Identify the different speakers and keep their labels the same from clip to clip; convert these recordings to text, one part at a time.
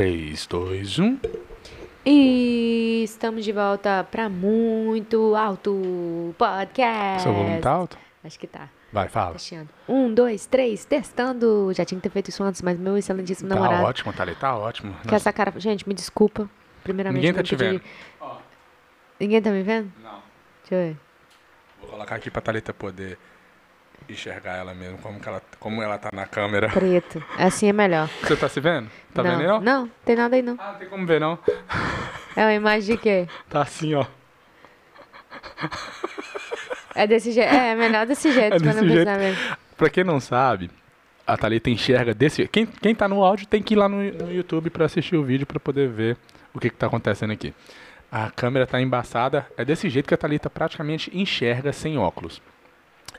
Speaker 1: 3, 2, 1.
Speaker 2: E estamos de volta pra muito alto podcast.
Speaker 1: Seu volume tá alto?
Speaker 2: Acho que tá.
Speaker 1: Vai, fala.
Speaker 2: Testando. Um, dois, três, testando. Já tinha que ter feito isso antes, mas meu excelentíssimo
Speaker 1: Tá
Speaker 2: namorado.
Speaker 1: ótimo, tá ali, tá ótimo.
Speaker 2: Que essa cara. Gente, me desculpa. Primeiramente.
Speaker 1: Ninguém tá
Speaker 2: vou
Speaker 1: te
Speaker 2: pedir-
Speaker 1: vendo.
Speaker 2: Ninguém tá me vendo?
Speaker 1: Não.
Speaker 2: Deixa eu ver.
Speaker 1: Vou colocar aqui pra Thalita poder enxergar ela mesmo, como, que ela, como ela tá na câmera.
Speaker 2: Preto. Assim é melhor.
Speaker 1: Você tá se vendo? Tá
Speaker 2: não.
Speaker 1: vendo aí, não?
Speaker 2: Não, tem nada aí não.
Speaker 1: Ah, não tem como ver, não.
Speaker 2: É uma imagem de quê?
Speaker 1: Tá assim, ó.
Speaker 2: É desse jeito. É, é melhor desse jeito,
Speaker 1: É
Speaker 2: pra
Speaker 1: desse
Speaker 2: não
Speaker 1: jeito.
Speaker 2: precisar mesmo.
Speaker 1: Pra quem não sabe, a Thalita enxerga desse jeito. Quem, quem tá no áudio tem que ir lá no, no YouTube pra assistir o vídeo pra poder ver o que, que tá acontecendo aqui. A câmera tá embaçada. É desse jeito que a Thalita praticamente enxerga sem óculos.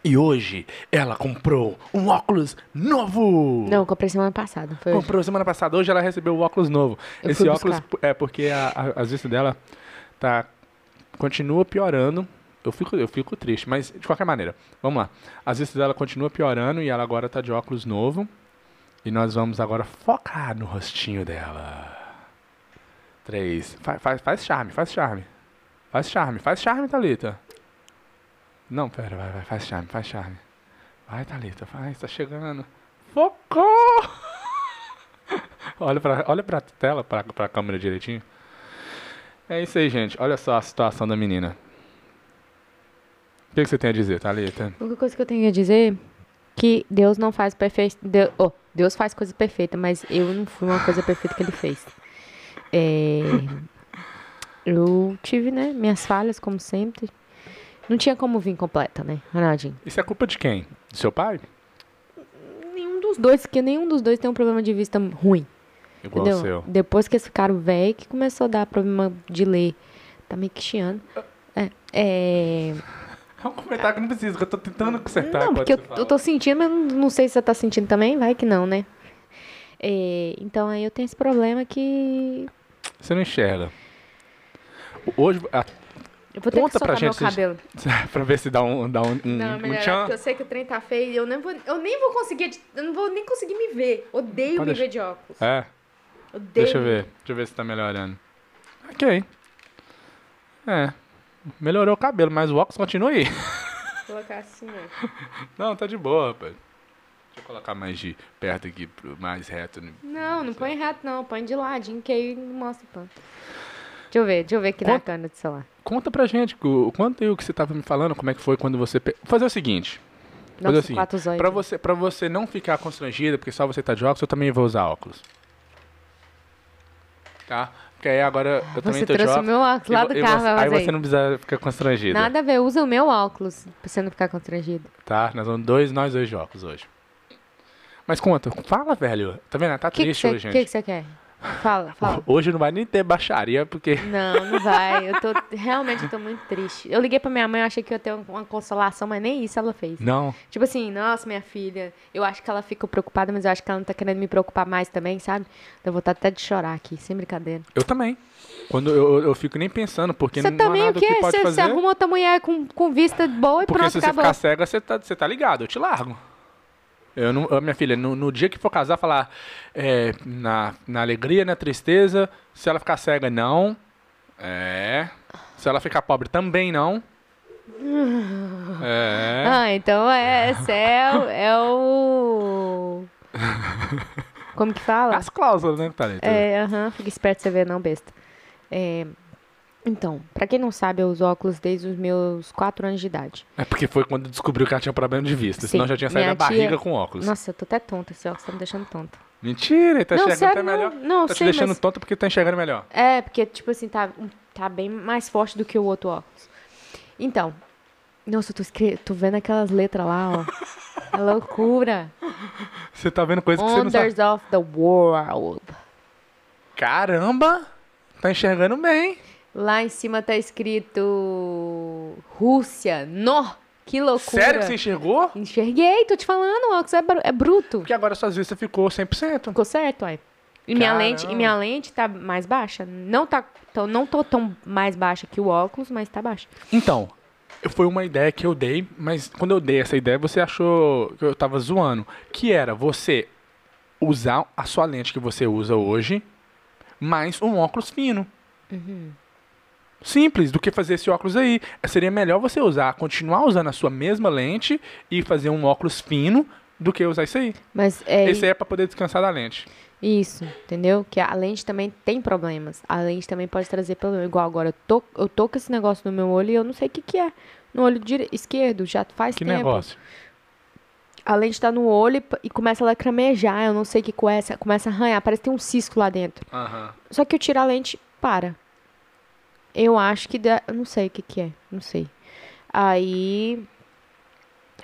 Speaker 1: E hoje ela comprou um óculos novo!
Speaker 2: Não, eu comprei semana passada. Foi hoje.
Speaker 1: Comprou semana passada, hoje ela recebeu o óculos novo.
Speaker 2: Eu
Speaker 1: Esse óculos é porque a, a, as vistas dela tá continua piorando. Eu fico, eu fico triste, mas de qualquer maneira, vamos lá. As vistas dela continua piorando e ela agora tá de óculos novo. E nós vamos agora focar no rostinho dela. Três. Faz, faz, faz charme, faz charme. Faz charme, faz charme, Thalita. Não, pera, vai, vai, faz charme, faz charme. Vai, Thalita, faz, tá chegando. Focou! olha, pra, olha pra tela, pra, pra câmera direitinho. É isso aí, gente. Olha só a situação da menina. O que, que você tem a dizer, Thalita?
Speaker 2: A única coisa que eu tenho a dizer é que Deus não faz perfeito. Deus, oh, Deus faz coisa perfeita, mas eu não fui uma coisa perfeita que ele fez. É, eu tive, né, minhas falhas, como sempre. Não tinha como vir completa, né, Ronaldinho?
Speaker 1: Isso é culpa de quem? Do seu pai?
Speaker 2: Nenhum dos dois, porque nenhum dos dois tem um problema de vista ruim.
Speaker 1: Igual
Speaker 2: entendeu?
Speaker 1: o seu.
Speaker 2: Depois que eles ficaram velhos, que começou a dar problema de ler. Tá meio que chiando. É, é...
Speaker 1: É um comentário que não precisa, que eu tô tentando consertar.
Speaker 2: Não, porque eu, eu tô sentindo, mas não, não sei se você tá sentindo também, vai que não, né? É, então aí eu tenho esse problema que.
Speaker 1: Você não enxerga. Hoje, a-
Speaker 2: Eu vou ter
Speaker 1: Conta
Speaker 2: que
Speaker 1: pra
Speaker 2: soltar meu
Speaker 1: gente, vocês-
Speaker 2: cabelo.
Speaker 1: pra ver se dá um, dá um, um,
Speaker 2: Não,
Speaker 1: um
Speaker 2: melhor,
Speaker 1: tchan.
Speaker 2: porque eu sei que o trem tá feio e eu nem vou, eu nem vou conseguir. Eu não vou nem conseguir me ver. Odeio
Speaker 1: Pode
Speaker 2: me
Speaker 1: deixar.
Speaker 2: ver de óculos.
Speaker 1: É,
Speaker 2: Odeio.
Speaker 1: deixa eu ver. Deixa eu ver se tá melhorando. Ok. É. Melhorou o cabelo, mas o óculos continua aí.
Speaker 2: Vou colocar assim, ó.
Speaker 1: Não, tá de boa, rapaz. Deixa eu colocar mais de perto aqui, mais reto.
Speaker 2: Não, não põe reto, não. Põe de ladinho, que aí não mostra tanto. Deixa eu ver, deixa eu ver aqui na
Speaker 1: Quanto-
Speaker 2: câmera do celular.
Speaker 1: Conta pra gente o, o quanto o que você tava me falando, como é que foi quando você... pe- Fazer o seguinte, fazer
Speaker 2: Nossa,
Speaker 1: o seguinte. Pra você, pra você não ficar constrangida, porque só você tá de óculos, eu também vou usar óculos. Tá? Porque aí agora eu também
Speaker 2: Você
Speaker 1: tô de
Speaker 2: trouxe o
Speaker 1: óculos.
Speaker 2: meu óculos lá do carro,
Speaker 1: você- Aí
Speaker 2: fazer.
Speaker 1: você não precisa ficar constrangida.
Speaker 2: Nada a ver, usa o meu óculos pra você não ficar constrangido.
Speaker 1: Tá? Nós vamos dois, nós dois de óculos hoje. Mas conta, fala, velho. Tá vendo? Tá
Speaker 2: O que, que,
Speaker 1: triste
Speaker 2: você,
Speaker 1: hoje, gente.
Speaker 2: que você quer? Fala, fala.
Speaker 1: Hoje não vai nem ter baixaria, porque.
Speaker 2: Não, não vai. Eu tô. Realmente eu tô muito triste. Eu liguei pra minha mãe, eu achei que ia ter uma consolação, mas nem isso ela fez.
Speaker 1: Não.
Speaker 2: Tipo assim, nossa, minha filha, eu acho que ela fica preocupada, mas eu acho que ela não tá querendo me preocupar mais também, sabe? Eu vou estar até de chorar aqui, sem brincadeira.
Speaker 1: Eu também. Quando eu, eu fico nem pensando, porque
Speaker 2: Você
Speaker 1: não, não há
Speaker 2: também, o
Speaker 1: nada
Speaker 2: quê?
Speaker 1: que pode
Speaker 2: Você,
Speaker 1: fazer.
Speaker 2: você arruma outra mulher com, com vista boa e
Speaker 1: Porque
Speaker 2: pronto,
Speaker 1: se você
Speaker 2: acabou.
Speaker 1: ficar cega, você tá, você tá ligado, eu te largo. Eu não, eu, minha filha, no, no dia que for casar, falar é, na, na alegria, na tristeza, se ela ficar cega, não. É. Se ela ficar pobre, também não. É.
Speaker 2: Ah, então é, esse é, o- é o... Como que fala?
Speaker 1: As cláusulas, né, Thalita?
Speaker 2: É, aham, fica esperto você ver, não, besta. É, então, pra quem não sabe, eu uso óculos desde os meus 4 anos de idade.
Speaker 1: É porque foi quando descobriu que ela tinha problema de vista.
Speaker 2: Sim.
Speaker 1: Senão já tinha saído
Speaker 2: Minha
Speaker 1: da barriga
Speaker 2: tia-
Speaker 1: com óculos.
Speaker 2: Nossa, eu tô até tonta, esse óculos tá me deixando tonta.
Speaker 1: Mentira, ele tá
Speaker 2: Não,
Speaker 1: enxergando
Speaker 2: sério,
Speaker 1: até melhor.
Speaker 2: não, não,
Speaker 1: tá te
Speaker 2: sei,
Speaker 1: deixando
Speaker 2: mas-
Speaker 1: tonta porque tá enxergando melhor.
Speaker 2: É, porque, tipo assim, tá, tá bem mais forte do que o outro óculos. Então, nossa, eu tô, escre... tô vendo aquelas letras lá, ó. É loucura.
Speaker 1: Você tá vendo coisa que você não sabe.
Speaker 2: Wonders of the World.
Speaker 1: Caramba! Tá enxergando bem.
Speaker 2: Lá em cima tá escrito Rússia. Nó! Que loucura.
Speaker 1: Sério que você enxergou?
Speaker 2: Enxerguei, tô te falando, o óculos é, bru- é bruto.
Speaker 1: Porque agora suas vistas ficou 100%.
Speaker 2: Ficou certo, ué. E minha,
Speaker 1: Caramba.
Speaker 2: lente, e minha lente tá mais baixa. Não tá tão, não tô tão mais baixa que o óculos, mas tá baixa.
Speaker 1: Então, foi uma ideia que eu dei, mas quando eu dei essa ideia, você achou que eu tava zoando. Que era você usar a sua lente que você usa hoje mais um óculos fino. Simples do que fazer esse óculos aí. Seria melhor você usar, continuar usando a sua mesma lente e fazer um óculos fino do que usar isso aí.
Speaker 2: Mas é
Speaker 1: Esse aí é pra poder descansar da lente.
Speaker 2: isso, entendeu? Que a lente também tem problemas. A lente também pode trazer problema. Igual agora, eu tô, eu tô com esse negócio no meu olho e eu não sei o que que é. No olho dire... esquerdo, já faz
Speaker 1: Que
Speaker 2: tempo.
Speaker 1: negócio.
Speaker 2: A lente tá no olho e começa a lacrimejar. Eu não sei o que que é. Começa a arranhar. Parece que tem um cisco lá dentro.
Speaker 1: Aham.
Speaker 2: Só que eu tiro a lente, para. Eu acho que dá. Eu não sei o que que é. Não sei. Aí.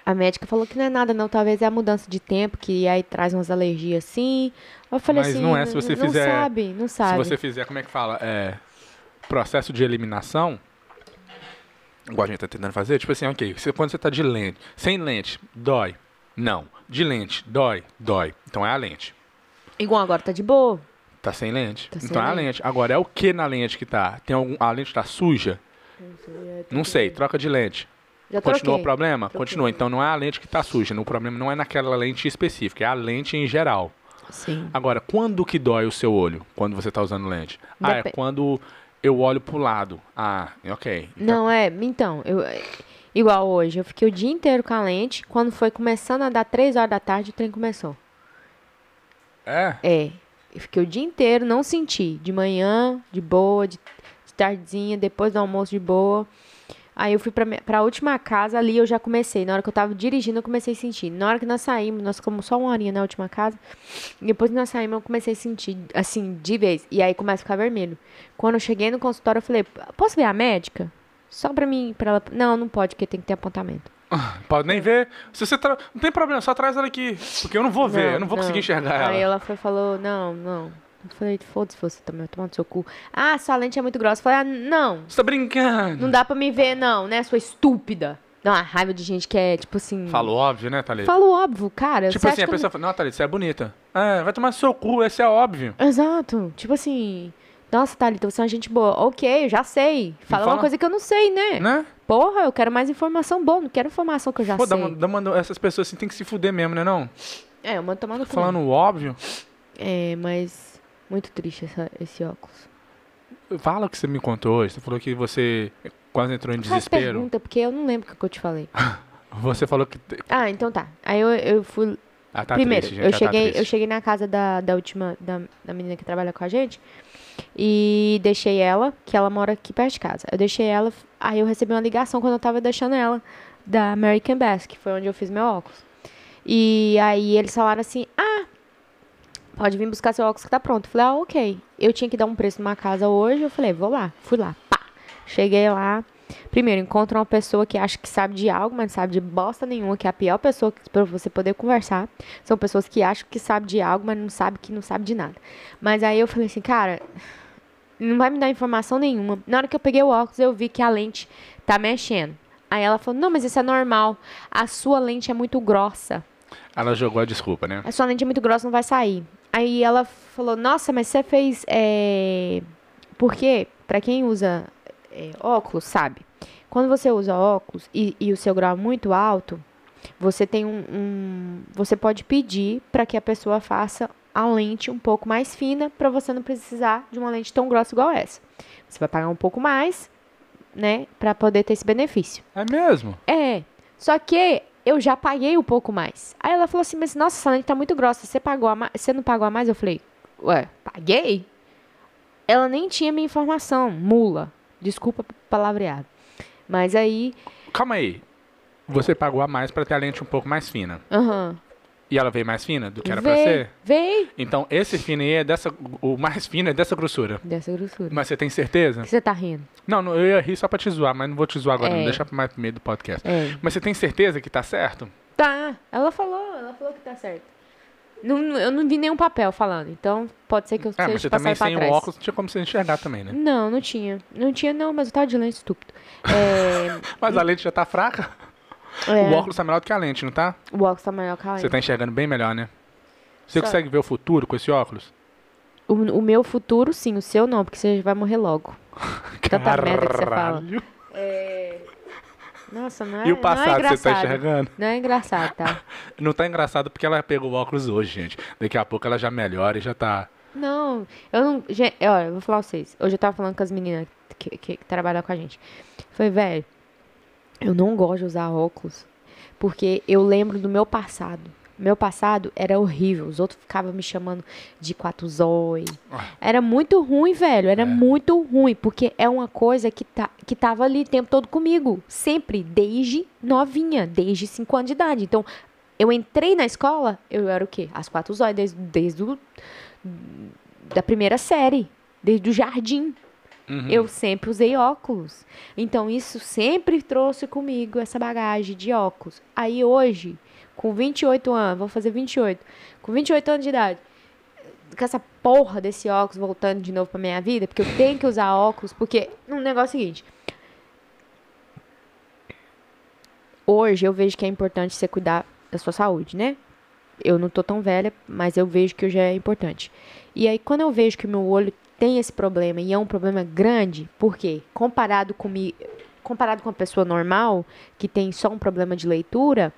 Speaker 2: A médica falou que não é nada, não. Talvez é a mudança de tempo, que aí traz umas alergias assim. Eu falei
Speaker 1: Mas
Speaker 2: assim.
Speaker 1: não é, se você
Speaker 2: não
Speaker 1: fizer-
Speaker 2: sabe, não
Speaker 1: Se
Speaker 2: sabe.
Speaker 1: você fizer, como é que fala? É, processo de eliminação. Igual a gente tá tentando fazer, tipo assim, ok, você, quando você tá de lente, sem lente, dói. Não. De lente, dói, dói. Então é a lente.
Speaker 2: Igual agora tá de boa.
Speaker 1: Tá sem lente.
Speaker 2: Tá sem
Speaker 1: então é a
Speaker 2: lente.
Speaker 1: Agora, é o que na lente que tá? Tem algum, a lente tá suja? Não sei, troca de lente.
Speaker 2: Já
Speaker 1: Continua
Speaker 2: troquei.
Speaker 1: o problema?
Speaker 2: Troquei.
Speaker 1: Continua. Então não é a lente que tá suja. O problema não é naquela lente específica, é a lente em geral.
Speaker 2: Sim.
Speaker 1: Agora, quando que dói o seu olho? Quando você tá usando lente? Ah, é quando eu olho pro lado. Ah, ok. Então-
Speaker 2: Não, é. Então, eu. Igual hoje, eu fiquei o dia inteiro com a lente. Quando foi começando a dar 3 horas da tarde, o trem começou.
Speaker 1: É?
Speaker 2: É. Eu fiquei o dia inteiro, não senti. De manhã, de boa, de, de tardezinha, depois do almoço, de boa. Aí eu fui pra, pra última casa, ali eu já comecei. Na hora que eu tava dirigindo, eu comecei a sentir. Na hora que nós saímos, nós ficamos só uma horinha na última casa. Depois que nós saímos, eu comecei a sentir, assim, de vez. E aí começa a ficar vermelho. Quando eu cheguei no consultório, eu falei, posso ver a médica? Só pra mim, pra ela... Não, não pode, porque tem que ter apontamento.
Speaker 1: Pode nem ver. Se você tra... Não tem problema, só traz ela aqui. Porque eu não vou ver, eu não vou conseguir enxergar ela.
Speaker 2: Aí ela foi, falou, não, não. Eu falei, foda-se você também, tomando no seu cu. Ah, sua lente é muito grossa. Eu falei, ah, não,
Speaker 1: Você tá brincando?
Speaker 2: não dá pra me ver, não, né, sua estúpida. Dá uma raiva de gente que é, tipo assim...
Speaker 1: Falou óbvio, né, Thalita?
Speaker 2: Falo óbvio, cara.
Speaker 1: Tipo assim, a
Speaker 2: eu
Speaker 1: pessoa fala, não, Thalita, você é bonita. É, vai tomar seu cu, esse é óbvio.
Speaker 2: não- Exato. Tipo assim... Nossa, Thalita, você é uma gente boa. Ok, eu já sei. Fala,
Speaker 1: fala-
Speaker 2: uma coisa que eu não sei, né?
Speaker 1: Né?
Speaker 2: Porra, eu quero mais informação boa. Não quero informação que eu já
Speaker 1: Pô, dá
Speaker 2: sei.
Speaker 1: uma- dá uma- essas pessoas assim tem que se fuder mesmo, né não?
Speaker 2: É, eu mando tomar no cu.
Speaker 1: Falando o óbvio,
Speaker 2: É, mas... Muito triste essa- esse óculos.
Speaker 1: fala o que você me contou hoje. Você falou que você quase entrou em
Speaker 2: Faz
Speaker 1: desespero.
Speaker 2: pergunta, porque eu não lembro o que eu te falei.
Speaker 1: Você falou que...
Speaker 2: Ah, então tá. Aí eu, eu fui.
Speaker 1: Ah, tá
Speaker 2: primeiro,
Speaker 1: triste, gente,
Speaker 2: eu
Speaker 1: já
Speaker 2: cheguei,
Speaker 1: tá
Speaker 2: eu cheguei na casa da, da última da, da menina que trabalha com a gente e deixei ela, que ela mora aqui perto de casa. Eu deixei ela, aí eu recebi uma ligação quando eu tava deixando ela da American Bass, que foi onde eu fiz meu óculos. E aí eles falaram assim: "Ah, pode vir buscar seu óculos que tá pronto". Eu falei: "Ah, OK". Eu tinha que dar um preço numa casa hoje, eu falei: "Vou lá". Fui lá. Pá. Cheguei lá, Primeiro, encontra uma pessoa que acha que sabe de algo, mas não sabe de bosta nenhuma, que é a pior pessoa pra você poder conversar. São pessoas que acham que sabe de algo, mas não sabe que não sabe de nada. Mas aí eu falei assim, cara, não vai me dar informação nenhuma. Na hora que eu peguei o óculos, eu vi que a lente tá mexendo. Aí ela falou, não, mas isso é normal. A sua lente é muito grossa.
Speaker 1: Ela jogou a desculpa, né?
Speaker 2: A sua lente é muito grossa, não vai sair. Aí ela falou, nossa, mas você fez. É... Porque, pra quem usa é, óculos, sabe? Quando você usa óculos e, e o seu grau é muito alto, você tem um. um- você pode pedir para que a pessoa faça a lente um pouco mais fina para você não precisar de uma lente tão grossa igual essa. Você vai pagar um pouco mais, né, para poder ter esse benefício.
Speaker 1: É mesmo?
Speaker 2: É. Só que eu já paguei um pouco mais. Aí ela falou assim, mas nossa, essa lente tá muito grossa. Você pagou a mais? Você não pagou a mais? Eu falei, ué, paguei? Ela nem tinha minha informação, mula. Desculpa palavreado. Mas aí,
Speaker 1: Calma aí. Você pagou a mais pra ter a lente um pouco mais fina.
Speaker 2: aham.
Speaker 1: E ela veio mais fina do que era pra
Speaker 2: Veio,
Speaker 1: ser?
Speaker 2: veio.
Speaker 1: Então, esse fino aí é dessa. O mais fino é dessa grossura.
Speaker 2: Dessa grossura.
Speaker 1: Mas você tem certeza?
Speaker 2: Que você tá rindo?
Speaker 1: Não, não, eu ia rir só pra te zoar, mas não vou te zoar agora,
Speaker 2: É.
Speaker 1: não. Deixa mais pro meio do podcast.
Speaker 2: É.
Speaker 1: Mas você tem certeza que tá certo?
Speaker 2: Tá, ela falou, ela falou que tá certo. Não, eu não vi nenhum papel falando, então pode ser que eu
Speaker 1: É, mas
Speaker 2: seja
Speaker 1: você também
Speaker 2: pra
Speaker 1: sem o óculos não tinha como você enxergar também, né?
Speaker 2: Não, não tinha. Não tinha, não, mas eu tava de lente estúpido. É,
Speaker 1: Mas a lente já tá fraca.
Speaker 2: É,
Speaker 1: O óculos tá melhor do que a lente, não tá?
Speaker 2: o óculos tá maior que a
Speaker 1: Você
Speaker 2: lente.
Speaker 1: tá enxergando bem melhor, né? Você
Speaker 2: Só-
Speaker 1: consegue ver o futuro com esse óculos?
Speaker 2: O, o meu futuro, sim. O seu não, porque você vai morrer logo. Tanta merda que você fala.
Speaker 1: Caralho.
Speaker 2: Nossa, não é,
Speaker 1: E o
Speaker 2: não é
Speaker 1: passado, você tá
Speaker 2: engraçado.
Speaker 1: enxergando?
Speaker 2: Não é engraçado, tá?
Speaker 1: Não tá engraçado porque ela pegou o óculos hoje, gente. Daqui a pouco ela já melhora e já tá.
Speaker 2: Não, eu não. Gente, olha, eu vou falar pra vocês. Hoje eu tava falando com as meninas que, que, que trabalham com a gente. Falei, velho, eu não gosto de usar óculos. Porque eu lembro do meu passado. Meu passado era horrível. Os outros ficavam me chamando de quatro zói. Era muito ruim, velho. Era
Speaker 1: É.
Speaker 2: muito ruim. Porque é uma coisa que, tá, que tava ali o tempo todo comigo. Sempre. Desde novinha. Desde 5 anos de idade. Então, eu entrei na escola, eu era o quê? As quatro zóias. Desde, desde o, da primeira série. Desde o jardim.
Speaker 1: Uhum.
Speaker 2: Eu sempre usei óculos. Então, isso sempre trouxe comigo essa bagagem de óculos. Aí, hoje, com 28 anos, vou fazer 28, com 28 anos de idade, com essa porra desse óculos voltando de novo pra minha vida, porque eu tenho que usar óculos, porque um negócio é o seguinte. Hoje, eu vejo que é importante você cuidar da sua saúde, né? Eu não tô tão velha, mas eu vejo que hoje é importante. E aí, quando eu vejo que meu olho tem esse problema e é um problema grande, por quê? Comparado comigo, comparado com uma pessoa normal que tem só um problema de leitura,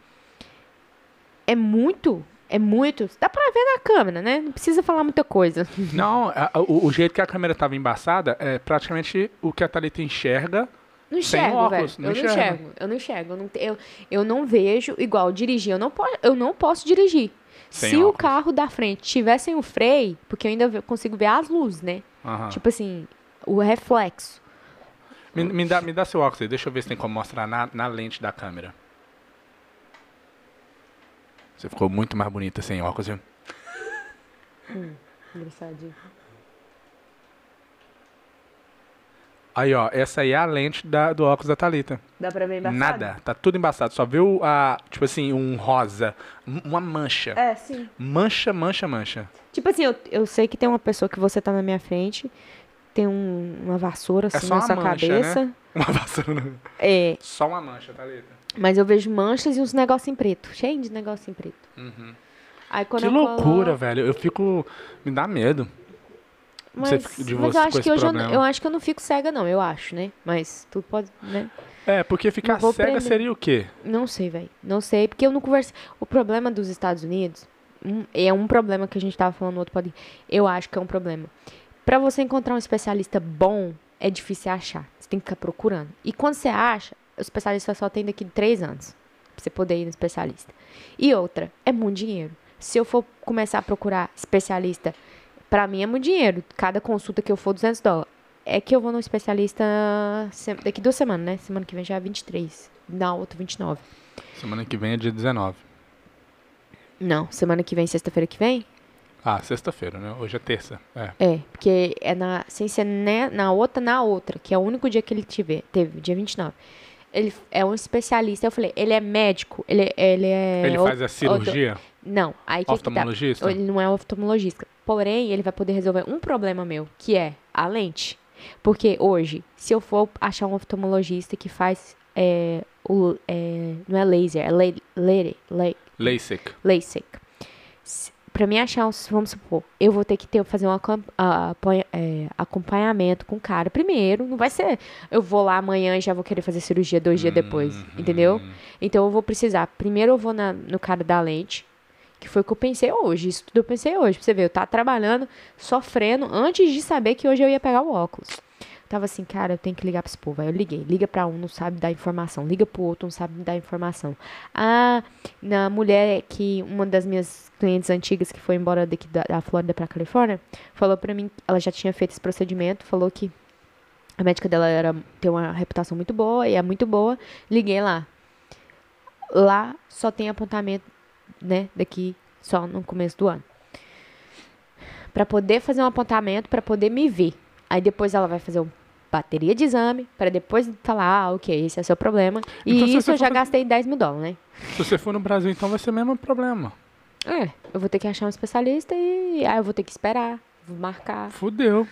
Speaker 2: é muito, é muito. Dá pra ver na câmera, né? Não precisa falar muita coisa.
Speaker 1: Não, a- o, o jeito que a câmera tava embaçada é praticamente o que a Thalita enxerga.
Speaker 2: Não enxergo,
Speaker 1: óculos,
Speaker 2: velho.
Speaker 1: não
Speaker 2: eu não enxergo. Eu não enxergo. Eu não, eu, eu não vejo igual dirigir. Eu não, po eu não posso dirigir.
Speaker 1: Sem
Speaker 2: Se o
Speaker 1: óculos.
Speaker 2: carro da frente tivesse o freio, porque eu ainda consigo ver as luzes, né?
Speaker 1: Aham.
Speaker 2: Tipo assim, o reflexo.
Speaker 1: Me, me dá, me dá seu óculos aí, deixa eu ver se tem como mostrar na, na lente da câmera. Você ficou muito mais bonita sem óculos, viu?
Speaker 2: Engraçadinho.
Speaker 1: Aí, ó, essa aí é a lente da- do óculos da Thalita.
Speaker 2: Dá pra ver embaçado?
Speaker 1: Nada, tá tudo embaçado. Só viu a, tipo assim, um rosa, um- uma mancha.
Speaker 2: É, sim.
Speaker 1: Mancha, mancha, mancha.
Speaker 2: Tipo assim, eu, eu sei que tem uma pessoa que você tá na minha frente, tem um- uma vassoura assim
Speaker 1: só
Speaker 2: na sua
Speaker 1: mancha,
Speaker 2: cabeça.
Speaker 1: né? Uma vassoura.
Speaker 2: É,
Speaker 1: Só uma mancha, Thalita.
Speaker 2: mas eu vejo manchas e uns negócios em preto, cheio de negócio em preto.
Speaker 1: Uhum.
Speaker 2: Aí quando
Speaker 1: Que
Speaker 2: eu
Speaker 1: loucura,
Speaker 2: coloco-
Speaker 1: velho. Eu fico. Me dá medo.
Speaker 2: Mas,
Speaker 1: Você de
Speaker 2: mas
Speaker 1: você
Speaker 2: eu acho que hoje eu, eu acho que eu não fico cega não, eu acho, né? Mas tudo pode, né?
Speaker 1: É, porque ficar cega
Speaker 2: prender.
Speaker 1: seria o quê?
Speaker 2: Não sei, velho. Não sei, porque eu não conversei. O problema dos Estados Unidos um- é um problema que a gente tava falando no outro podcast. Eu acho que é um problema. Pra você encontrar um especialista bom, é difícil achar. Você tem que ficar procurando. E quando você acha, o especialista só tem daqui três anos. Pra você poder ir no especialista. E outra, é muito dinheiro. Se eu for começar a procurar especialista, pra mim é muito dinheiro. Cada consulta que eu for, 200 dólares. É que eu vou no especialista daqui duas semanas, né? Semana que vem já é 23. Na outra, 29.
Speaker 1: Semana que vem é dia 19.
Speaker 2: Não, semana que vem, sexta-feira que vem?
Speaker 1: Ah, sexta-feira, né? Hoje é terça. É.
Speaker 2: É, porque é na, sem ser né, na outra, na outra, que é o único dia que ele tiver, teve, dia 29. Ele é um especialista. Eu falei, ele é médico, ele, ele é.
Speaker 1: Ele faz a cirurgia?
Speaker 2: Não, aí que que tá.
Speaker 1: Oftalmologista?
Speaker 2: Ele não é oftalmologista. Porém, ele vai poder resolver um problema meu, que é a lente. Porque hoje, se eu for achar um oftalmologista que faz é, o, é, não é laser, é la, lere- la,
Speaker 1: LASIK.
Speaker 2: LASIK. Pra mim achar, um, vamos supor, eu vou ter que ter, fazer um é, acompanhamento com o cara primeiro. Não vai ser, eu vou lá amanhã e já vou querer fazer cirurgia dois dias depois,
Speaker 1: Uhum.
Speaker 2: entendeu? Então eu vou precisar, primeiro eu vou na- no cara da lente, que foi o que eu pensei hoje, isso tudo eu pensei hoje. Pra você ver, eu tava trabalhando, sofrendo, antes de saber que hoje eu ia pegar o óculos. Tava assim, cara, eu tenho que ligar pra esse povo. Aí eu liguei. Liga pra um, não sabe dar informação. Liga pro outro, não sabe dar informação. Ah, na mulher que uma das minhas clientes antigas que foi embora daqui da, da Flórida pra Califórnia, falou pra mim, ela já tinha feito esse procedimento, falou que a médica dela era tem uma reputação muito boa e é muito boa. Liguei lá. Lá só tem apontamento, né, daqui só no começo do ano. Pra poder fazer um apontamento, pra poder me ver. Aí depois ela vai fazer uma bateria de exame, pra depois falar, ah, ok, esse é o seu problema. E
Speaker 1: Então,
Speaker 2: isso eu já
Speaker 1: for-
Speaker 2: gastei 10 mil dólares, né?
Speaker 1: Se você for no Brasil, então vai ser o mesmo problema.
Speaker 2: É, eu vou ter que achar um especialista e aí eu vou ter que esperar, vou marcar.
Speaker 1: Fudeu.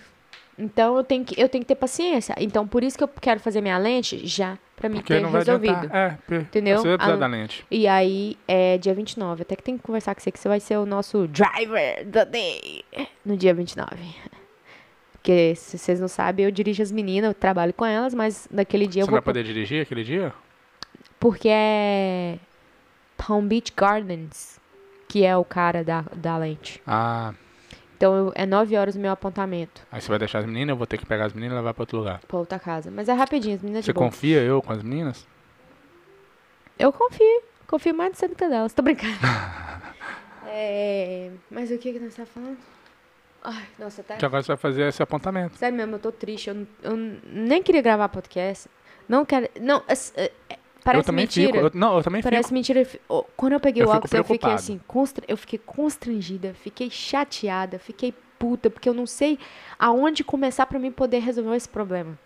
Speaker 2: Então eu tenho que, eu tenho que ter paciência. Então por isso que eu quero fazer minha lente já pra mim
Speaker 1: Porque
Speaker 2: ter
Speaker 1: não vai
Speaker 2: resolvido.
Speaker 1: adiantar. É,
Speaker 2: Entendeu?
Speaker 1: Você vai
Speaker 2: Ah,
Speaker 1: da lente.
Speaker 2: E aí é dia 29. Até que tem que conversar com você que você vai ser o nosso driver da day no dia 29. Porque se vocês não sabem, eu dirijo as meninas, eu trabalho com elas, mas naquele dia
Speaker 1: Você
Speaker 2: eu vou
Speaker 1: vai poder dirigir aquele dia?
Speaker 2: porque é Palm Beach Gardens que é o cara da, da lente.
Speaker 1: Ah,
Speaker 2: Então eu- é 9 horas o meu apontamento
Speaker 1: Aí você vai deixar as meninas, eu vou ter que pegar as meninas e levar pra outro lugar.
Speaker 2: pra outra casa. Mas é rapidinho, as meninas de
Speaker 1: Você confia eu com as meninas?
Speaker 2: Eu confio. Confio mais no você do que delas. Tô brincando. é... Mas o que que nós tá falando? Ai, nossa, tá...
Speaker 1: Que agora você vai fazer esse apontamento.
Speaker 2: Sério mesmo, eu tô triste. Eu, eu nem queria gravar podcast. Não quero... Não, é- é- parece
Speaker 1: eu também
Speaker 2: mentira.
Speaker 1: fico. eu- não, eu também
Speaker 2: Parece
Speaker 1: fico.
Speaker 2: mentira. Quando eu peguei
Speaker 1: Eu
Speaker 2: o óculos, eu fiquei assim, constra- eu fiquei constrangida, fiquei chateada, fiquei puta, porque eu não sei aonde começar pra mim poder resolver esse problema.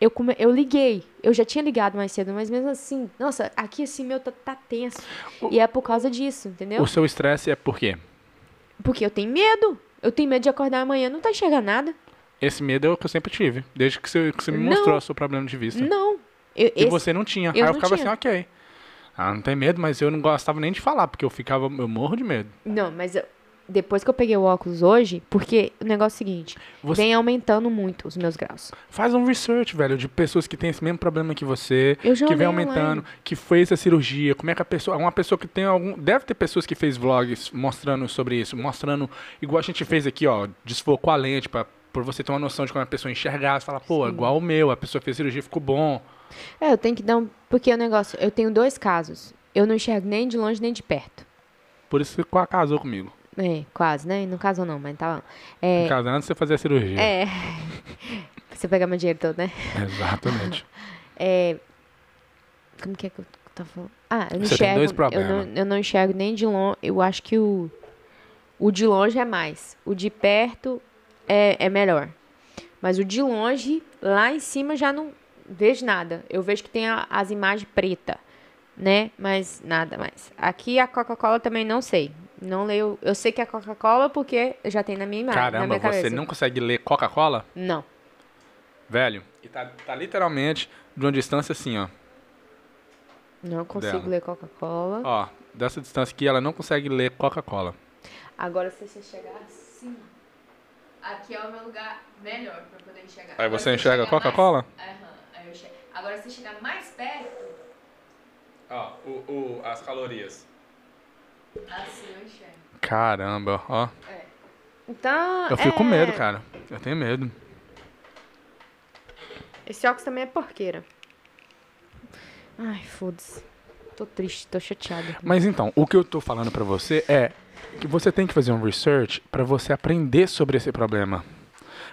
Speaker 2: Eu, come... eu liguei, eu já tinha ligado mais cedo, mas mesmo assim, nossa, aqui assim, meu, tá, tá tenso. E é por causa disso, entendeu?
Speaker 1: O seu estresse é por quê?
Speaker 2: Porque eu tenho medo. Eu tenho medo de acordar amanhã, não tá enxergando nada.
Speaker 1: Esse medo é o que eu sempre tive. Desde que você, que você me
Speaker 2: Não.
Speaker 1: mostrou o seu problema de vista.
Speaker 2: Não. Eu,
Speaker 1: E
Speaker 2: esse-
Speaker 1: você não tinha.
Speaker 2: eu
Speaker 1: Aí eu ficava
Speaker 2: tinha.
Speaker 1: assim, ok. Ah, não tem medo, mas eu não gostava nem de falar, porque eu ficava, eu morro de medo.
Speaker 2: Não, mas eu- depois que eu peguei o óculos hoje, porque o negócio é o seguinte,
Speaker 1: Você-
Speaker 2: vem aumentando muito os meus graus.
Speaker 1: Faz um research, velho, de pessoas que têm esse mesmo problema que você,
Speaker 2: Eu já
Speaker 1: que vem aumentando,
Speaker 2: online.
Speaker 1: que fez a cirurgia, como é que a pessoa, uma pessoa que tem algum, deve ter pessoas que fez vlogs mostrando sobre isso, mostrando, igual a gente fez aqui, ó, desfocou a lente pra por você ter uma noção de como a pessoa enxergar, você fala, pô,
Speaker 2: Sim.
Speaker 1: igual o meu, a pessoa fez cirurgia, ficou bom.
Speaker 2: É, eu tenho que dar um. Porque o negócio, eu tenho dois casos. Eu não enxergo nem de longe nem de perto.
Speaker 1: Por isso que você casou comigo.
Speaker 2: É, quase, né? Não casou não, mas tá. É.
Speaker 1: Casando você fazer a cirurgia.
Speaker 2: É. Você pegar meu dinheiro todo, né?
Speaker 1: Exatamente.
Speaker 2: É. Como que é que eu tava falando? Ah, eu não
Speaker 1: Você tem
Speaker 2: enxergo.
Speaker 1: dois
Speaker 2: eu,
Speaker 1: problemas.
Speaker 2: não, eu não enxergo nem de longe. Eu acho que o. O de longe é mais. O de perto é, é melhor. Mas o de longe, lá em cima, já não vejo nada. Eu vejo que tem a- as imagens preta, né? Mas nada mais. Aqui a Coca-Cola também não sei. Não leio. Eu sei que é Coca-Cola porque já tem na minha imagem. na
Speaker 1: Caramba,
Speaker 2: minha cabeça.
Speaker 1: você não consegue ler Coca-Cola?
Speaker 2: Não.
Speaker 1: Velho, e tá, tá literalmente de uma distância assim, ó.
Speaker 2: Não consigo
Speaker 1: Dela.
Speaker 2: ler Coca-Cola.
Speaker 1: Ó, dessa distância aqui, ela não consegue ler Coca-Cola.
Speaker 2: Agora, se você chegar assim. Aqui é o meu lugar melhor pra poder enxergar.
Speaker 1: Aí você enxerga Coca-Cola?
Speaker 2: Aham. Agora, se você chegar mais perto,
Speaker 1: Ó, o, o, as calorias.
Speaker 2: assim eu enxergo.
Speaker 1: Caramba, ó.
Speaker 2: Então.
Speaker 1: Eu fico com
Speaker 2: é,
Speaker 1: medo, cara. Eu tenho medo.
Speaker 2: Esse óculos também é porqueira. Ai, foda-se. Tô triste, tô chateada.
Speaker 1: Mas então, o que eu tô falando pra você é que você tem que fazer um research pra você aprender sobre esse problema.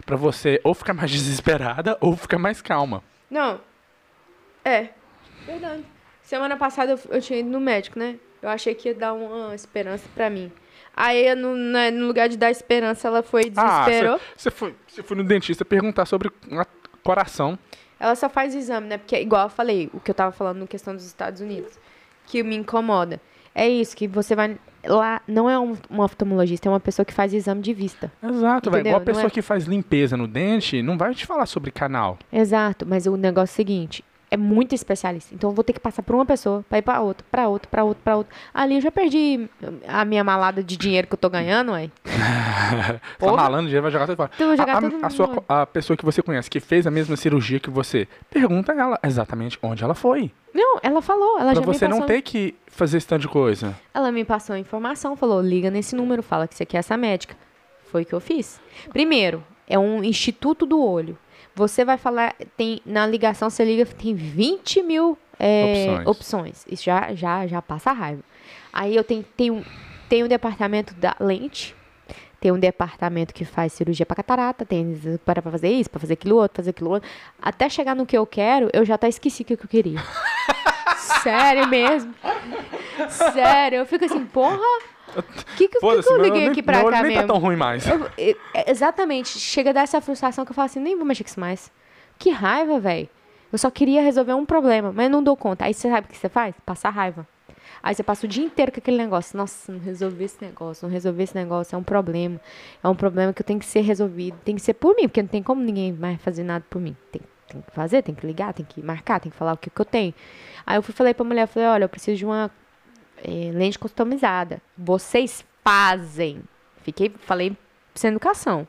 Speaker 1: Pra você ou ficar mais desesperada ou ficar mais calma.
Speaker 2: Não. É. Verdade. Semana passada eu, eu tinha ido no médico, né? Eu achei que ia dar uma esperança pra mim. Aí, no, na- no lugar de dar esperança, ela foi e
Speaker 1: Ah,
Speaker 2: desesperou.
Speaker 1: você foi, você foi no dentista perguntar sobre a- coração.
Speaker 2: Ela só faz exame, né? Porque, igual eu falei, o que eu tava falando na questão dos Estados Unidos, que me incomoda. É isso, que você vai. Lá não é um, um oftalmologista, é uma pessoa que faz exame de vista.
Speaker 1: Exato.
Speaker 2: Entendeu?
Speaker 1: Igual a pessoa
Speaker 2: é-
Speaker 1: que faz limpeza no dente, não vai te falar sobre canal.
Speaker 2: Exato, mas o negócio é o seguinte: é muito especialista. Então eu vou ter que passar por uma pessoa pra ir pra outra, pra outra, pra outra, pra outra. Ali eu já perdi a minha malada de dinheiro que eu tô ganhando, ué.
Speaker 1: Tá malando, já vai jogar tudo fora.
Speaker 2: Então jogar
Speaker 1: a, a-
Speaker 2: tudo
Speaker 1: a sua
Speaker 2: fora.
Speaker 1: co- a pessoa que você conhece, que fez a mesma cirurgia que você, pergunta a ela exatamente onde ela foi.
Speaker 2: Não, ela falou, ela
Speaker 1: pra
Speaker 2: já me
Speaker 1: você
Speaker 2: passou.
Speaker 1: não ter que fazer esse tanto de coisa.
Speaker 2: Ela me passou a informação, falou: liga nesse número, fala que você quer essa médica. Foi o que eu fiz. Primeiro, é um instituto do olho. Você vai falar, tem na ligação, você liga, tem 20 mil é,
Speaker 1: Opções.
Speaker 2: opções. Isso já, já, já passa raiva. Aí eu tenho, tenho, tenho um departamento da lente, tem um departamento que faz cirurgia para catarata, tem para fazer isso, para fazer aquilo outro, fazer aquilo outro. Até chegar no que eu quero, eu já até esqueci o que eu queria. Sério mesmo. Sério, eu fico assim, porra. O que, que, que, que eu liguei aqui pra
Speaker 1: meu
Speaker 2: cá
Speaker 1: nem
Speaker 2: mesmo?
Speaker 1: tá tão ruim mais.
Speaker 2: Eu- eu- é, exatamente. Chega dessa frustração que eu falo assim, nem vou mexer com isso mais. Que raiva, velho. Eu só queria resolver um problema, mas não dou conta. Aí você sabe o que você faz? Passar raiva. Aí você passa o dia inteiro com aquele negócio. Nossa, não resolver esse negócio, não resolver esse negócio. É um problema. É um problema que tem que ser resolvido. Tem que ser por mim, porque não tem como ninguém mais fazer nada por mim. Tem, tem que fazer, tem que ligar, tem que marcar, tem que falar o que, que eu tenho. Aí eu fui falei pra mulher, falei, olha, eu preciso de uma eh, lente customizada. Vocês fazem. Fiquei, falei sem educação.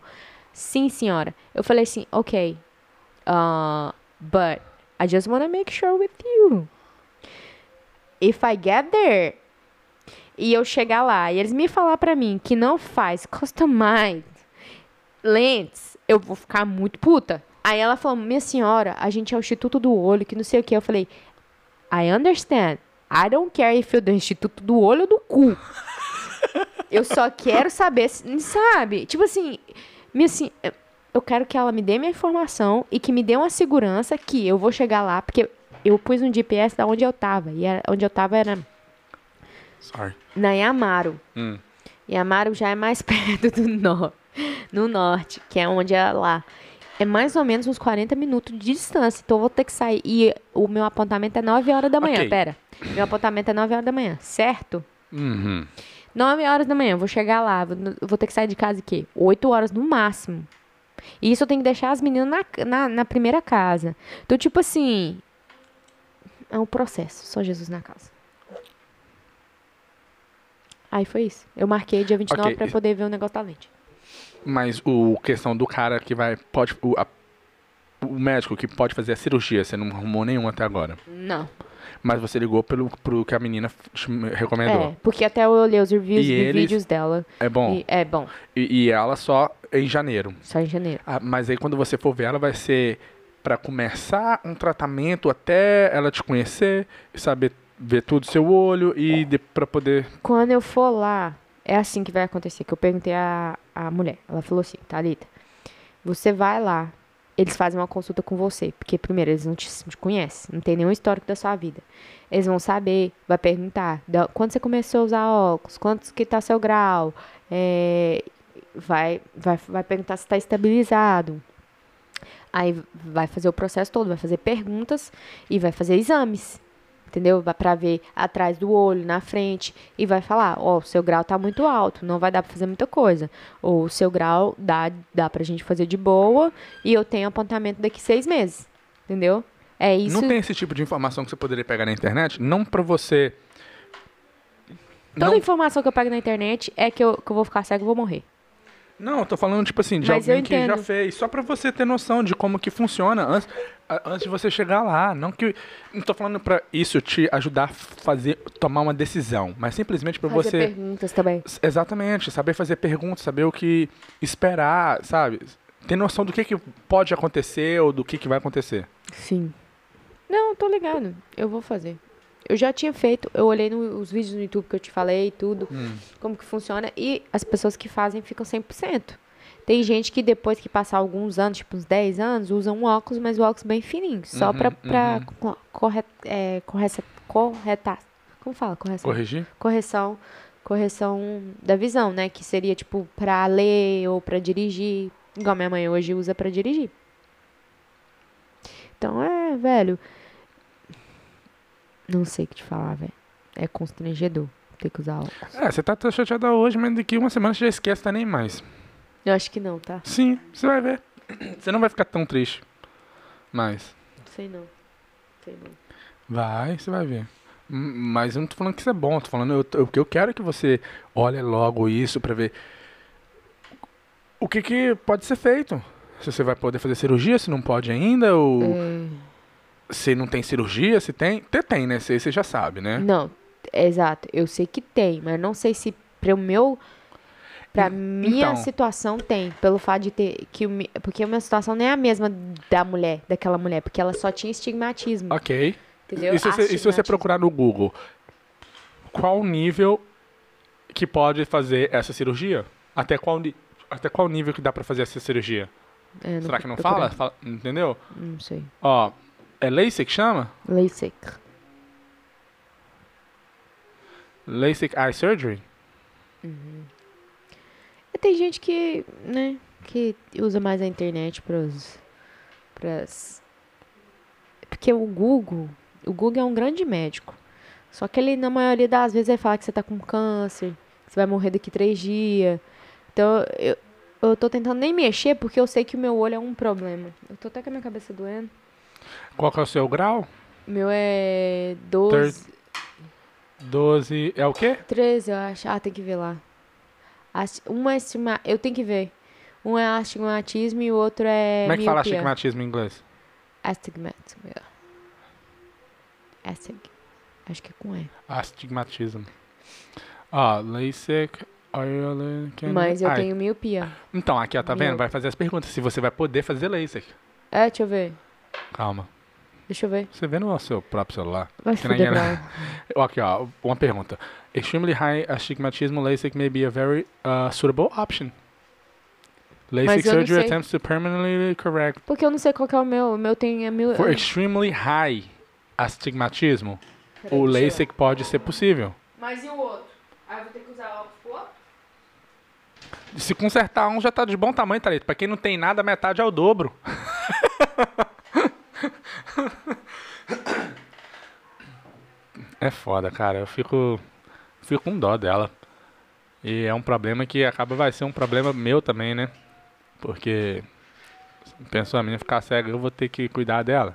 Speaker 2: Sim, senhora. Eu falei assim, ok. Uh, but I just want to make sure with you. If I get there e eu chegar lá e eles me falar pra mim que não faz customized lentes, eu vou ficar muito puta. Aí ela falou, minha senhora, a gente é o Instituto do Olho, que não sei o que. Eu falei, I understand. I don't care if you're do Instituto do Olho ou do cu. eu só quero saber, se- sabe? Tipo assim, minha, assim, eu quero que ela me dê minha informação e que me dê uma segurança que eu vou chegar lá, porque eu pus um GPS da onde eu tava. E era- onde eu tava era
Speaker 1: Sorry.
Speaker 2: na Yamaro.
Speaker 1: Hum.
Speaker 2: Yamaro já é mais perto do norte, no norte, que é onde é lá. É mais ou menos uns 40 minutos de distância. Então eu vou ter que sair. E o meu apontamento é 9 horas da manhã.
Speaker 1: Ok.
Speaker 2: Pera. Meu apontamento é 9 horas da manhã, certo?
Speaker 1: Uhum.
Speaker 2: 9 horas da manhã, eu vou chegar lá. Vou, vou ter que sair de casa quê? 8 horas no máximo. E isso eu tenho que deixar as meninas na, na, na primeira casa. Então, tipo assim. É um processo. Só Jesus na casa. Aí foi isso. Eu marquei dia 29
Speaker 1: Ok.
Speaker 2: pra poder ver o negócio da lente.
Speaker 1: Mas o questão do cara que vai. Pode. O, a- o médico que pode fazer a cirurgia, você não arrumou nenhum até agora.
Speaker 2: Não.
Speaker 1: Mas você ligou pelo pro que a menina recomendou.
Speaker 2: É, porque até eu olhei os reviews
Speaker 1: E
Speaker 2: de
Speaker 1: eles-
Speaker 2: vídeos dela.
Speaker 1: É, bom.
Speaker 2: E, é bom,
Speaker 1: E, e ela só em janeiro.
Speaker 2: só em janeiro.
Speaker 1: Ah, mas aí quando você for ver ela, vai ser pra começar um tratamento até ela te conhecer, saber ver tudo seu olho e de, pra poder.
Speaker 2: Quando eu for lá, é assim que vai acontecer. Que eu perguntei à, à mulher. Ela falou assim, Thalita, você vai lá, eles fazem uma consulta com você. Porque, primeiro, eles não te, te conhecem, não tem nenhum histórico da sua vida. Eles vão saber, vai perguntar, quando você começou a usar óculos, quantos que tá seu grau, é, vai, vai, vai perguntar se está estabilizado. Aí vai fazer o processo todo, vai fazer perguntas e vai fazer exames entendeu? Vai pra ver atrás do olho, na frente, e vai falar, ó, o seu grau tá muito alto, não vai dar pra fazer muita coisa. Ou o seu grau dá, dá pra gente fazer de boa, e eu tenho apontamento daqui seis meses, entendeu? É isso.
Speaker 1: Não tem esse tipo de informação que você poderia pegar na internet? Não pra você.
Speaker 2: Toda
Speaker 1: Não,
Speaker 2: informação que eu pego na internet é que eu, que eu vou ficar cego e vou morrer.
Speaker 1: Não, eu tô falando, tipo assim, de
Speaker 2: Mas
Speaker 1: alguém que já fez. Só pra você ter noção de como que funciona antes, antes de você chegar lá. Não que. Não tô falando pra isso te ajudar a fazer, tomar uma decisão, mas simplesmente pra
Speaker 2: Fazer
Speaker 1: você.
Speaker 2: perguntas também.
Speaker 1: Exatamente, saber fazer perguntas, saber o que esperar, sabe? Ter noção do que, que pode acontecer ou do que, que vai acontecer.
Speaker 2: Sim. Não, tô ligado. Eu vou fazer. Eu já tinha feito, eu olhei no- os vídeos no YouTube que eu te falei, tudo, como que funciona, e as pessoas que fazem ficam 100%. Tem gente que depois que passar alguns anos, tipo uns 10 anos, usa um óculos, mas o óculos bem fininho, só
Speaker 1: Uhum,
Speaker 2: pra, pra co- corre, é, correta, correta, como fala? Correção.
Speaker 1: Corrigir?
Speaker 2: Correção, correção da visão, né? Que seria tipo pra ler ou pra dirigir, igual minha mãe hoje usa pra dirigir. Então é, velho. Não sei o que te falar, velho. É constrangedor ter que usar óculos.
Speaker 1: É, você tá chateada hoje, mas daqui uma semana você já esquece, tá nem mais.
Speaker 2: Eu acho que não, tá?
Speaker 1: Sim, você vai ver. Você não vai ficar tão triste. Mas.
Speaker 2: Sei não. Sei não.
Speaker 1: Vai, você vai ver. Mas eu não tô falando que isso é bom, tô falando eu, eu- o que eu quero é que você olhe logo isso pra ver o que, que pode ser feito. Se você vai poder fazer cirurgia, se não pode ainda, ou
Speaker 2: É,
Speaker 1: se não tem cirurgia, se tem. Até tem, né? Você já sabe, né?
Speaker 2: Não, exato. Eu sei que tem, mas não sei se para o meu. Pra minha
Speaker 1: então.
Speaker 2: situação tem, pelo fato de ter. Que porque a minha situação não é a mesma da mulher, daquela mulher, porque ela só tinha estigmatismo.
Speaker 1: Ok.
Speaker 2: Entendeu?
Speaker 1: E se, você, e se você
Speaker 2: Astigmatismo.
Speaker 1: procurar no Google, qual nível que pode fazer essa cirurgia? Até qual, até qual nível que dá pra fazer essa cirurgia?
Speaker 2: É,
Speaker 1: Será que não fala? Fala- Entendeu?
Speaker 2: Não sei.
Speaker 1: Ó, é LASIK chama?
Speaker 2: LASIK.
Speaker 1: LASIK Eye Surgery?
Speaker 2: E tem gente que, né, que usa mais a internet pros, pras... Porque o Google, o Google é um grande médico. Só que ele, na maioria das vezes, vai falar que você tá com câncer, que você vai morrer daqui três dias. Então, eu, eu tô tentando nem mexer porque eu sei que o meu olho é um problema. Eu tô até com a minha cabeça doendo.
Speaker 1: Qual que é o seu grau?
Speaker 2: Meu é 12,
Speaker 1: 12. É o quê?
Speaker 2: 13, eu acho. Ah, tem que ver lá. Uma é estima... Eu tenho que ver. Um é astigmatismo e o outro é
Speaker 1: Como é que fala
Speaker 2: miopia.
Speaker 1: astigmatismo em inglês?
Speaker 2: Astigmatismo. yeah. Astig. Acho que é com E.
Speaker 1: Astigmatismo. Ó, LASIK,
Speaker 2: Mas eu
Speaker 1: Ai,
Speaker 2: tenho miopia.
Speaker 1: Então, aqui, ó, tá vendo?
Speaker 2: Meu.
Speaker 1: Vai fazer as perguntas. Se você vai poder fazer LASIK.
Speaker 2: É, deixa eu ver.
Speaker 1: Calma.
Speaker 2: Deixa eu ver.
Speaker 1: Você vê no seu próprio celular.
Speaker 2: Vai se fuder.
Speaker 1: Aqui, ó, uma pergunta. Extremely high astigmatism LASIK may be a very uh, suitable option. LASIK
Speaker 2: Mas eu não
Speaker 1: surgery
Speaker 2: sei.
Speaker 1: attempts to permanently correct.
Speaker 2: Porque eu não sei qual que é o meu. O meu tem é mil.
Speaker 1: For extremely high astigmatismo,
Speaker 2: Peraí,
Speaker 1: o
Speaker 2: deixa eu-
Speaker 1: LASIK pode ser possível.
Speaker 2: Mas e o outro? Aí eu vou ter que usar óculos pro outro?
Speaker 1: Se consertar um já tá de bom tamanho, Thalita. Pra quem não tem nada, metade é o dobro. É foda, cara. Eu fico, fico com dó dela. E é um problema que acaba vai ser um problema meu também, né? Porque pensou a menina ficar cega, eu vou ter que cuidar dela.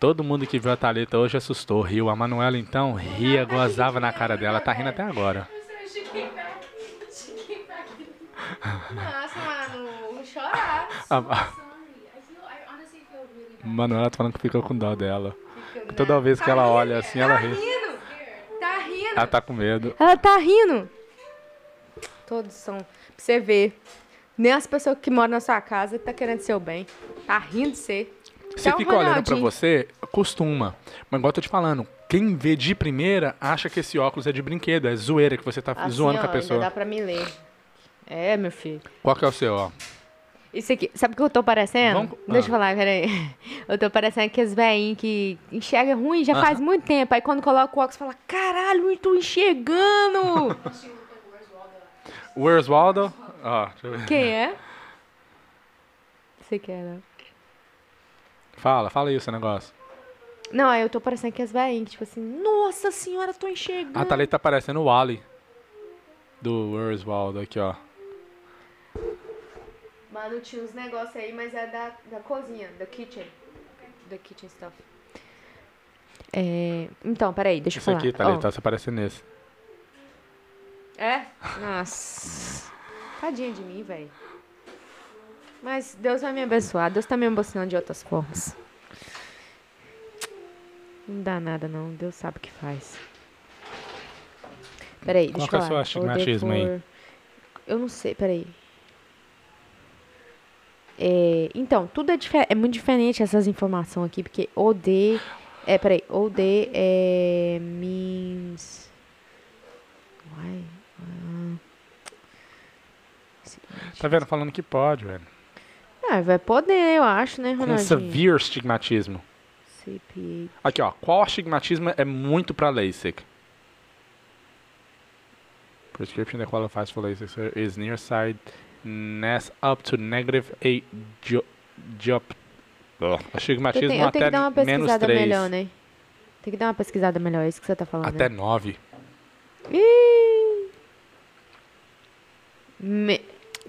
Speaker 1: Todo mundo que viu a Thalita hoje assustou, riu. A Manuela então ria, gozava na cara dela, tá rindo até agora.
Speaker 2: Nossa, mano, chorar.
Speaker 1: A, a
Speaker 3: Sorry. I feel. I honestly feel really bad.
Speaker 1: Manuela tá falando que fica com dó dela. Toda vez que ela olha assim, ela ri.
Speaker 2: Tá rindo.
Speaker 1: Ela tá com medo.
Speaker 2: Ela tá rindo. Todos são. Pra você ver. Nem as pessoas que moram na sua casa tá querendo seu bem. Tá rindo de você.
Speaker 1: Você
Speaker 2: Tchau,
Speaker 1: fica olhando pra você, costuma. Mas igual eu tô te falando, quem vê de primeira acha que esse óculos é de brinquedo, é zoeira que você tá
Speaker 2: Assim,
Speaker 1: zoando
Speaker 2: ó,
Speaker 1: com a
Speaker 2: Ainda
Speaker 1: pessoa.
Speaker 2: dá pra me ler. É, meu filho.
Speaker 1: Qual que é o seu, ó?
Speaker 2: Isso aqui, sabe o que eu tô parecendo?
Speaker 1: Vamos-
Speaker 2: Deixa eu
Speaker 1: ah.
Speaker 2: falar, peraí. Eu tô parecendo aqueles velhinhos que enxerga ruim já faz muito tempo. Aí quando coloca o óculos, fala: caralho, eu tô enxergando!
Speaker 1: Where's Waldo? Eu ver.
Speaker 2: Quem é? Você quer, né?
Speaker 1: Fala, fala aí o seu negócio.
Speaker 2: Não, aí eu tô parecendo aqueles velhinhos, tipo assim, nossa senhora, tô enxergando.
Speaker 1: A Thalita tá parecendo o Wally. Do Where's Waldo, aqui, ó.
Speaker 2: Mano, tinha uns negócios aí, mas é da, da cozinha, da kitchen. Da kitchen stuff. É, então, peraí, deixa eu
Speaker 1: Isso
Speaker 2: falar.
Speaker 1: aqui,
Speaker 2: Ó,
Speaker 1: Thalita, você parece nesse.
Speaker 2: É? Nossa. Tadinha de mim, velho. Mas Deus vai me abençoar. Deus tá me abençoando de outras formas. Não dá nada, não. Deus sabe o que faz. Peraí,
Speaker 1: Qual
Speaker 2: deixa
Speaker 1: que é
Speaker 2: eu
Speaker 1: o
Speaker 2: falar.
Speaker 1: seu astigmatismo aí?
Speaker 2: Eu não sei, peraí. É, então, tudo é, é muito diferente essas informações aqui, porque OD. É, peraí. OD é. means. Why? Ah.
Speaker 1: Tá vendo? Falando que pode, velho.
Speaker 2: Ah, vai poder, eu acho, né,
Speaker 1: Com
Speaker 2: Ronaldinho?
Speaker 1: severe astigmatismo.
Speaker 2: CPA.
Speaker 1: Aqui, ó. Qual astigmatismo é muito pra LASIK? Prescription that qualifies for LASIK is nearsightedness up to negative 8 diop... diop Ugh.
Speaker 2: Eu
Speaker 1: Astigmatismo
Speaker 2: tenho, eu tenho
Speaker 1: até
Speaker 2: que dar uma
Speaker 1: menos
Speaker 2: pesquisada
Speaker 1: 3.
Speaker 2: melhor, né? Tem que dar uma pesquisada melhor, é isso que você tá falando.
Speaker 1: Até
Speaker 2: né?
Speaker 1: 9.
Speaker 2: Ih! Me-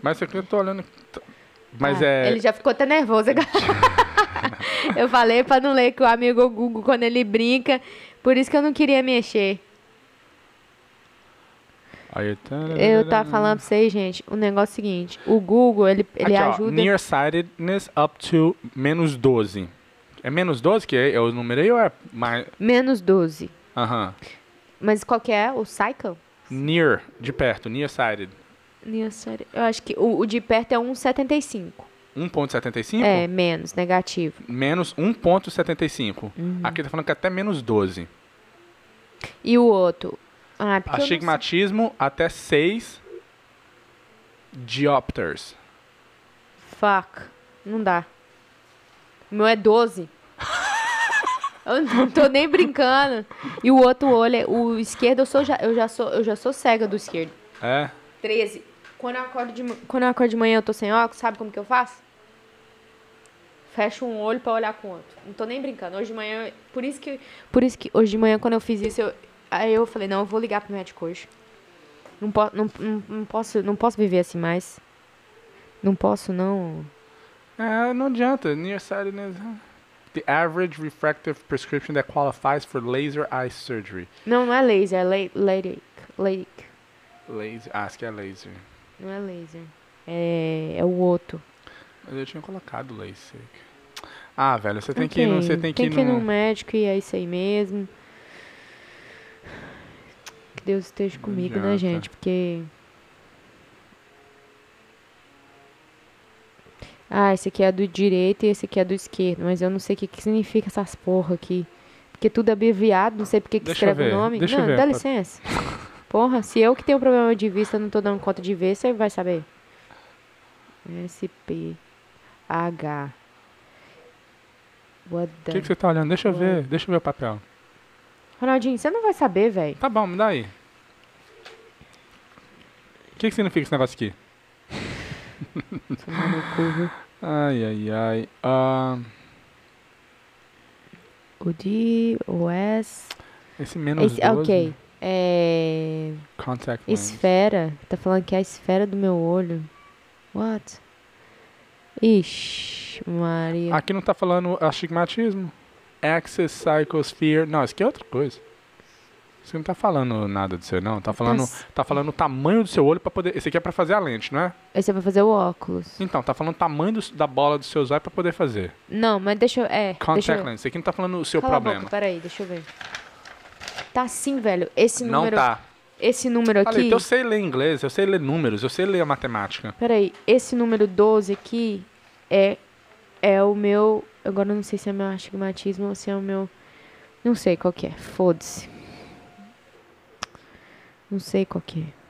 Speaker 1: Mas aqui eu tô olhando... t- Mas
Speaker 2: Ah,
Speaker 1: é...
Speaker 2: Ele já ficou até nervoso agora. eu falei pra não ler que o amigo Google, quando ele brinca, por isso que eu não queria mexer.
Speaker 1: Aí, tá-
Speaker 2: Eu tava falando pra vocês, gente, o negócio é o seguinte: o Google, ele, ele
Speaker 1: Aqui, ó,
Speaker 2: ajuda.
Speaker 1: nearsightedness up to menos 12. É menos 12 que é, eu numerei ou é mais...
Speaker 2: Menos 12.
Speaker 1: Aham.
Speaker 2: Mas qual que é? O Cycle?
Speaker 1: Near, de perto, nearsighted.
Speaker 2: Nearsighted. Eu acho que o, o de perto é 1,75.
Speaker 1: 1.75?
Speaker 2: É, menos, negativo.
Speaker 1: Menos 1.75.
Speaker 2: Uhum.
Speaker 1: Aqui tá falando que até menos 12.
Speaker 2: E o outro? Ah, não
Speaker 1: Astigmatismo até 6 diopters.
Speaker 2: Fuck. Não dá. O meu é 12. eu não tô nem brincando. E o outro olho, é- o esquerdo, eu, sou já, eu, já sou, eu já sou cega do esquerdo.
Speaker 1: É?
Speaker 2: 13. Quando eu acordo de, quando eu acordo de manhã eu tô sem óculos, sabe como que eu faço? Fecho um olho pra olhar com o outro. Não tô nem brincando. Hoje de manhã, por isso que, por isso que hoje de manhã quando eu fiz isso, eu, aí eu falei, não, eu vou ligar pro médico hoje. Não, po, não, não, não posso, não posso viver assim mais. Não posso não.
Speaker 1: É, não adianta. Nearsightedness. The average refractive prescription that qualifies for laser eye surgery.
Speaker 2: Não, não é laser, é la- LASIK. LASIK.
Speaker 1: Laser. Ah, acho que é laser.
Speaker 2: Não é laser. É, é o outro.
Speaker 1: Mas eu tinha colocado LASIK. Ah, velho, você tem que ir no, você tem que
Speaker 2: tem
Speaker 1: ir
Speaker 2: que ir
Speaker 1: no,
Speaker 2: no médico e é isso aí mesmo. Que Deus esteja comigo, né, gente? Porque. Ah, esse aqui é do direito e esse aqui é do esquerdo. Mas eu não sei o que, que significa essas porra aqui. Porque tudo é abreviado, não sei porque que
Speaker 1: Deixa
Speaker 2: escreve o nome.
Speaker 1: deixa
Speaker 2: não,
Speaker 1: ver,
Speaker 2: dá licença. Porra, se eu que tenho problema de vista não tô dando conta de ver, você vai saber. SP H.
Speaker 1: O que, que você tá olhando? Deixa eu ver, deixa eu ver o papel.
Speaker 2: Ronaldinho, você não vai saber, velho.
Speaker 1: Tá bom, me dá aí. O que, que significa esse negócio aqui? Ai, ai, ai. Ah,
Speaker 2: O D, o S.
Speaker 1: esse menos
Speaker 2: Esse,
Speaker 1: 12.
Speaker 2: ok. É.
Speaker 1: Contact lens.
Speaker 2: Esfera. Tá falando que é a esfera do meu olho. What? Ixi, Maria.
Speaker 1: Aqui não tá falando astigmatismo. Axis, psychosphere. Não, isso aqui é outra coisa. Isso não tá falando nada do seu, não. Tá falando, tá falando o tamanho do seu olho pra poder. Esse aqui é pra fazer a lente, não é?
Speaker 2: Esse é pra fazer o óculos.
Speaker 1: Então, tá falando o tamanho do- da bola dos seus olhos pra poder fazer.
Speaker 2: Não, mas deixa eu. É.
Speaker 1: Contact
Speaker 2: eu...
Speaker 1: lens. Isso aqui não tá falando o seu
Speaker 2: Cala a
Speaker 1: problema.
Speaker 2: boca, peraí, deixa eu ver. Tá sim, velho. Esse
Speaker 1: não
Speaker 2: número.
Speaker 1: tá.
Speaker 2: Esse número aqui.
Speaker 1: Falei, eu sei ler inglês, eu sei ler números, eu sei ler a matemática.
Speaker 2: Peraí, esse número 12 aqui é, é o meu. Agora não sei se é meu astigmatismo ou se é o meu. Não sei qual que é. Foda-se. Não sei qual que é.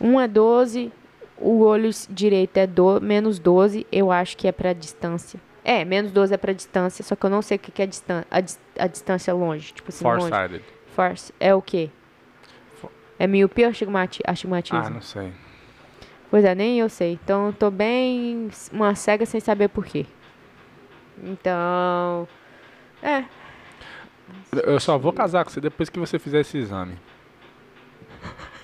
Speaker 2: 1 é 12, o olho direito é do, menos 12, eu acho que é pra distância. É, menos 12 é pra distância, só que eu não sei o que, que é distan a, dis- a distância longe. Tipo assim, longe.
Speaker 1: Farsighted.
Speaker 2: Force. É o quê?
Speaker 1: Fo-
Speaker 2: É miopia ou astigmati astigmatismo?
Speaker 1: Ah, não sei.
Speaker 2: Pois é, nem eu sei. Então, eu tô bem uma cega sem saber por quê. Então, é.
Speaker 1: Eu só vou casar com você depois que você fizer esse exame.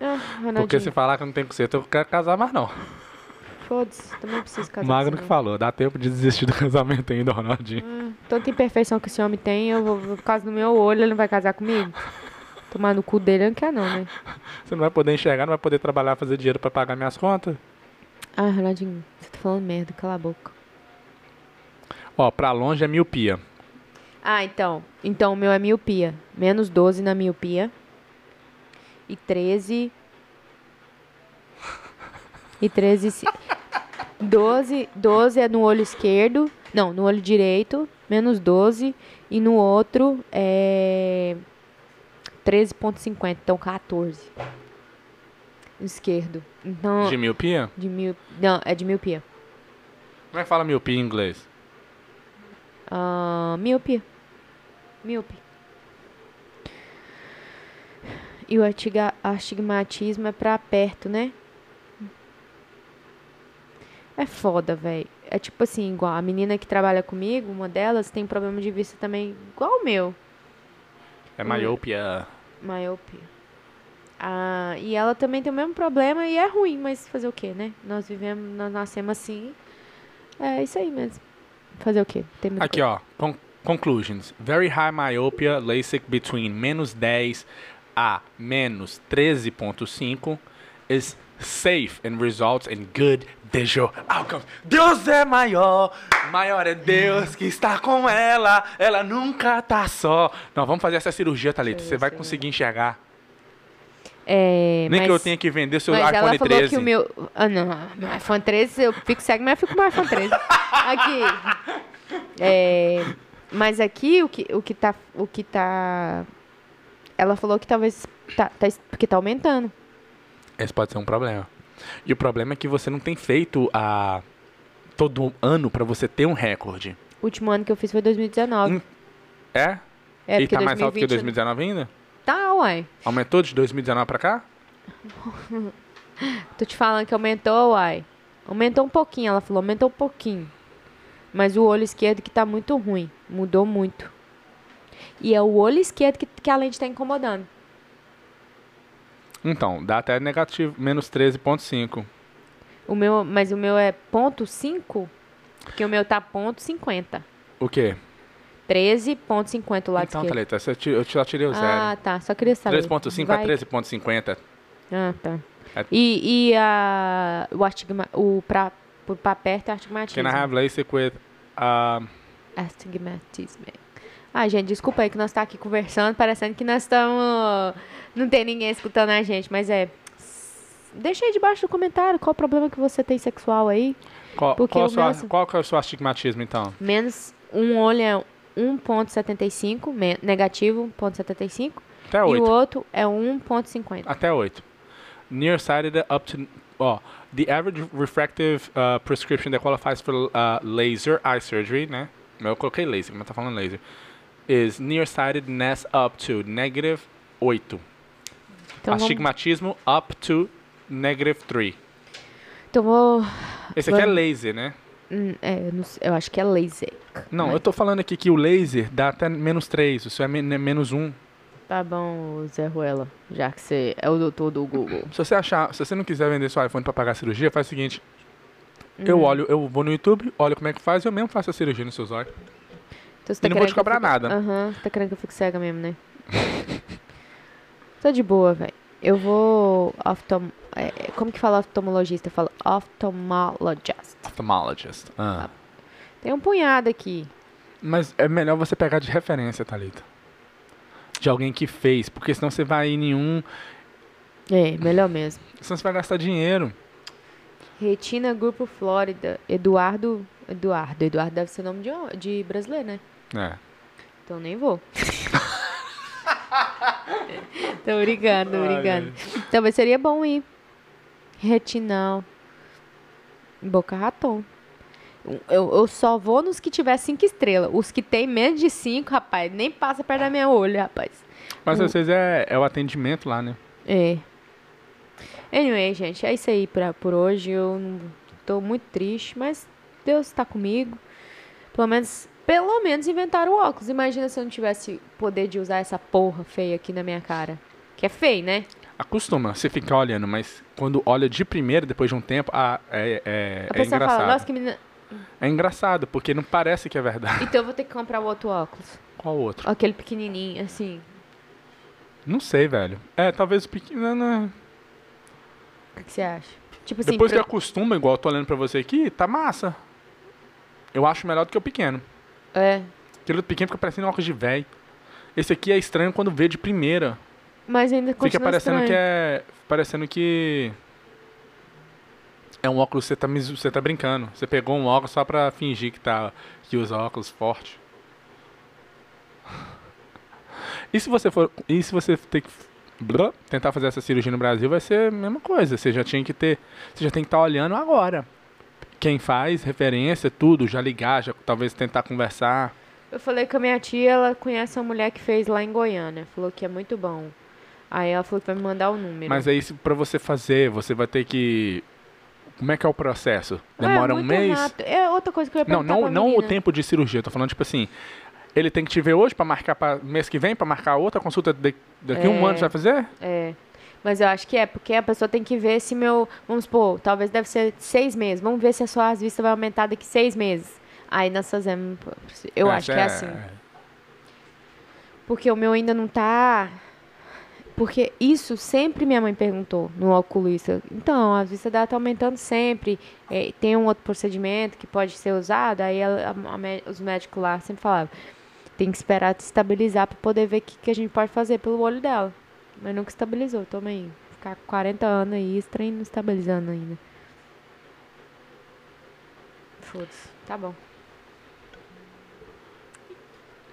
Speaker 2: Ah,
Speaker 1: Porque se falar que não tem conserto, eu não quero casar mais não.
Speaker 2: foda-se, também preciso casar
Speaker 1: Magno que falou, dá tempo de desistir do casamento ainda, Ronaldinho.
Speaker 2: não. Tanta imperfeição que esse homem tem, eu vou, vou- por causa do meu olho, ele não vai casar comigo? Tomar no cu dele, ele não quer não, né?
Speaker 1: Você não vai poder enxergar, não vai poder trabalhar, fazer dinheiro pra pagar minhas contas?
Speaker 2: Ah, Ronaldinho, você tá falando merda, cala a boca.
Speaker 1: Ó, pra longe é miopia.
Speaker 2: Ah, então. Então o meu é miopia. Menos 12 na miopia. E 13. E 13. se- 12, 12 é no olho esquerdo. Não, no olho direito. Menos 12. E no outro é. 13,50. Então 14. No esquerdo. Então.
Speaker 1: De miopia?
Speaker 2: De mil... Não, é de miopia.
Speaker 1: Como é que fala miopia em inglês?
Speaker 2: Ah, miopia. Míope. E o astigmatismo é pra perto, né? É foda, velho. É tipo assim, igual a menina que trabalha comigo, uma delas tem problema de vista também, igual o meu.
Speaker 1: É miopia.
Speaker 2: Miopia. Ah, e ela também tem o mesmo problema e é ruim, mas fazer o quê, né? Nós vivemos, nós nascemos assim. É isso aí mesmo. Fazer o quê?
Speaker 1: Aqui, ó. Con conclusions. Very high myopia, LASIK between menos 10 a menos 13.5 is safe and results in good visual outcomes. Deus é maior, maior é Deus que está com ela, ela nunca tá só. Não, vamos fazer essa cirurgia, Thalita. Você vai conseguir enxergar.
Speaker 2: É,
Speaker 1: Nem que
Speaker 2: mas-
Speaker 1: eu tenha que vender seu
Speaker 2: Mas ela
Speaker 1: iPhone
Speaker 2: falou
Speaker 1: 13.
Speaker 2: que o meu. Ah, não. Meu iPhone 13, eu fico cego, mas eu fico com o iPhone 13. Aqui. É, mas aqui o que, o que tá. O que tá. Ela falou que talvez. Tá, tá, porque tá aumentando.
Speaker 1: Esse pode ser um problema. E o problema é que você não tem feito a todo ano pra você ter um recorde.
Speaker 2: O último ano que eu fiz foi 2019.
Speaker 1: Hum, É?
Speaker 2: É,
Speaker 1: e tá mais alto que
Speaker 2: 2020
Speaker 1: 2019 ainda?
Speaker 2: Tá, uai.
Speaker 1: Aumentou de 2019 pra cá?
Speaker 2: Tô te falando que aumentou, uai. Aumentou um pouquinho, ela falou, aumentou um pouquinho. Mas o olho esquerdo que tá muito ruim. Mudou muito. E é o olho esquerdo que, que a lente tá incomodando.
Speaker 1: Então, dá até negativo, menos 13,5.
Speaker 2: O meu, mas o meu é ponto 5, porque o meu tá ponto 50.
Speaker 1: O quê?
Speaker 2: 13.50 o lado
Speaker 1: então,
Speaker 2: esquerdo.
Speaker 1: Thalita, eu eu só tirei o
Speaker 2: Ah,
Speaker 1: zero.
Speaker 2: tá. Só queria saber.
Speaker 1: 3,5
Speaker 2: Vai-
Speaker 1: a 13,50.
Speaker 2: Ah, tá.
Speaker 1: É-
Speaker 2: E, e a, o astigma, o pra, pra perto é astigmatismo.
Speaker 1: Can I have LASIK with... Uh,
Speaker 2: Astigmatismo. Ah, gente, desculpa aí que nós tá aqui conversando, parecendo que nós estamos. Não tem ninguém escutando a gente, mas é. Deixa aí debaixo do comentário qual o problema que você tem sexual aí.
Speaker 1: Qual,
Speaker 2: Porque
Speaker 1: qual,
Speaker 2: o
Speaker 1: sua, qual que é o seu astigmatismo, então?
Speaker 2: Menos um olho é 1,75, me- negativo 1,75.
Speaker 1: Até
Speaker 2: E o
Speaker 1: 8.
Speaker 2: outro é 1,50.
Speaker 1: Até 8. Nearsighted up to... Ó, the average refractive uh, prescription that qualifies for uh, laser eye surgery, né? Eu coloquei laser, mas tá falando laser. Is nearsightedness up to negative 8.
Speaker 2: Então, vamos,
Speaker 1: Astigmatismo up to negative 3.
Speaker 2: então vou.
Speaker 1: Esse aqui é
Speaker 2: Vamos.
Speaker 1: laser, né?
Speaker 2: hum, é, eu, acho que é laser.
Speaker 1: Não,
Speaker 2: Mas-
Speaker 1: eu tô falando aqui que o laser dá até menos 3. O seu é men- menos 1.
Speaker 2: Tá bom, Zé Ruela, já que você é o doutor do Google.
Speaker 1: Se você achar, se você não quiser vender seu iPhone pra pagar a cirurgia, faz o seguinte.
Speaker 2: Hum.
Speaker 1: Eu olho, eu vou no YouTube, olho como é que faz e eu mesmo faço a cirurgia nos seus olhos.
Speaker 2: Então, você
Speaker 1: E não vou te
Speaker 2: eu
Speaker 1: cobrar
Speaker 2: fique-
Speaker 1: nada.
Speaker 2: Aham, você tá querendo que eu fique cega mesmo, né? Tô de boa, velho. Eu vou. Oftom... é, como que fala oftalmologista? Fala ophthalmologist.
Speaker 1: Ophthalmologist. Ah.
Speaker 2: Tem um punhado aqui.
Speaker 1: Mas é melhor você pegar de referência, Thalita. De alguém que fez, porque senão você vai em nenhum.
Speaker 2: É, melhor mesmo.
Speaker 1: Senão você vai gastar dinheiro.
Speaker 2: Retina Grupo Flórida. Eduardo. Eduardo. Eduardo deve ser nome de, de brasileiro, né?
Speaker 1: É.
Speaker 2: Então nem vou. tô brincando, tô brincando. Então, mas seria bom ir. Retinal. Boca Raton. Eu, eu só vou nos que tiver cinco estrelas. Os que tem menos de cinco, rapaz, nem passa perto da minha olho, rapaz.
Speaker 1: Mas
Speaker 2: O-
Speaker 1: às vezes é, é o atendimento lá, né?
Speaker 2: É. Anyway, gente, é isso aí pra, por hoje. Eu tô muito triste, mas Deus tá comigo. Pelo menos, pelo menos inventaram o óculos. Imagina se eu não tivesse poder de usar essa porra feia aqui na minha cara. Que é feio, né?
Speaker 1: Acostuma, você ficar olhando, mas quando olha de primeira, depois de um tempo, ah, é, é,
Speaker 2: A
Speaker 1: é
Speaker 2: pessoa
Speaker 1: engraçado.
Speaker 2: fala, nossa, que menina.
Speaker 1: É engraçado, porque não parece que é verdade.
Speaker 2: Então eu vou ter que comprar o outro óculos.
Speaker 1: Qual outro?
Speaker 2: Aquele pequenininho, assim.
Speaker 1: Não sei, velho. É, talvez o pequeno.
Speaker 2: O que, que você acha? Tipo assim,
Speaker 1: Depois que
Speaker 2: pra-
Speaker 1: acostuma, igual eu tô olhando pra você aqui, tá massa. Eu acho melhor do que o pequeno.
Speaker 2: É.
Speaker 1: Aquele outro pequeno fica parecendo um óculos de velho. Esse aqui é estranho quando vê de primeira.
Speaker 2: Mas ainda continua
Speaker 1: Fica parecendo
Speaker 2: estranho.
Speaker 1: que é. Parecendo que. É um óculos que você tá, você tá brincando. Você pegou um óculos só pra fingir que, tá, que usa óculos forte. E se você for. E se você ter que. tentar fazer essa cirurgia no Brasil, vai ser a mesma coisa. Você já tinha que ter. Você já tem que estar olhando agora. Quem faz, referência, tudo, já ligar, já talvez tentar conversar.
Speaker 2: Eu falei com a minha tia, ela conhece uma mulher que fez lá em Goiânia. Falou que é muito bom. Aí ela falou que vai me mandar o número.
Speaker 1: Mas aí, se- pra você fazer, você vai ter que. Como é que é o processo?
Speaker 2: É
Speaker 1: Demora um mês?
Speaker 2: rápido. É outra coisa que eu ia
Speaker 1: Não,
Speaker 2: perguntar
Speaker 1: não, não o tempo de cirurgia. Eu tô falando, tipo assim, ele tem que te ver hoje pra marcar para mês que vem, pra marcar outra consulta de- daqui a um
Speaker 2: É.
Speaker 1: ano você vai fazer?
Speaker 2: É. Mas eu acho que é, porque a pessoa tem que ver se meu. Vamos supor, talvez deve ser seis meses. Vamos ver se a sua as vistas vai aumentar daqui seis meses. Aí nós fazemos. Eu acho
Speaker 1: Essa
Speaker 2: que é assim. Porque o meu ainda não tá. Porque isso sempre minha mãe perguntou no oculista. Então, a vista dela tá aumentando sempre. É, tem um outro procedimento que pode ser usado. Aí ela- a- a os médicos lá sempre falavam: tem que esperar estabilizar para poder ver o que, que a gente pode fazer pelo olho dela. Mas nunca estabilizou. Aí. Ficar com 40 anos aí, esse trem não estabilizando ainda. Foda-se. Tá bom.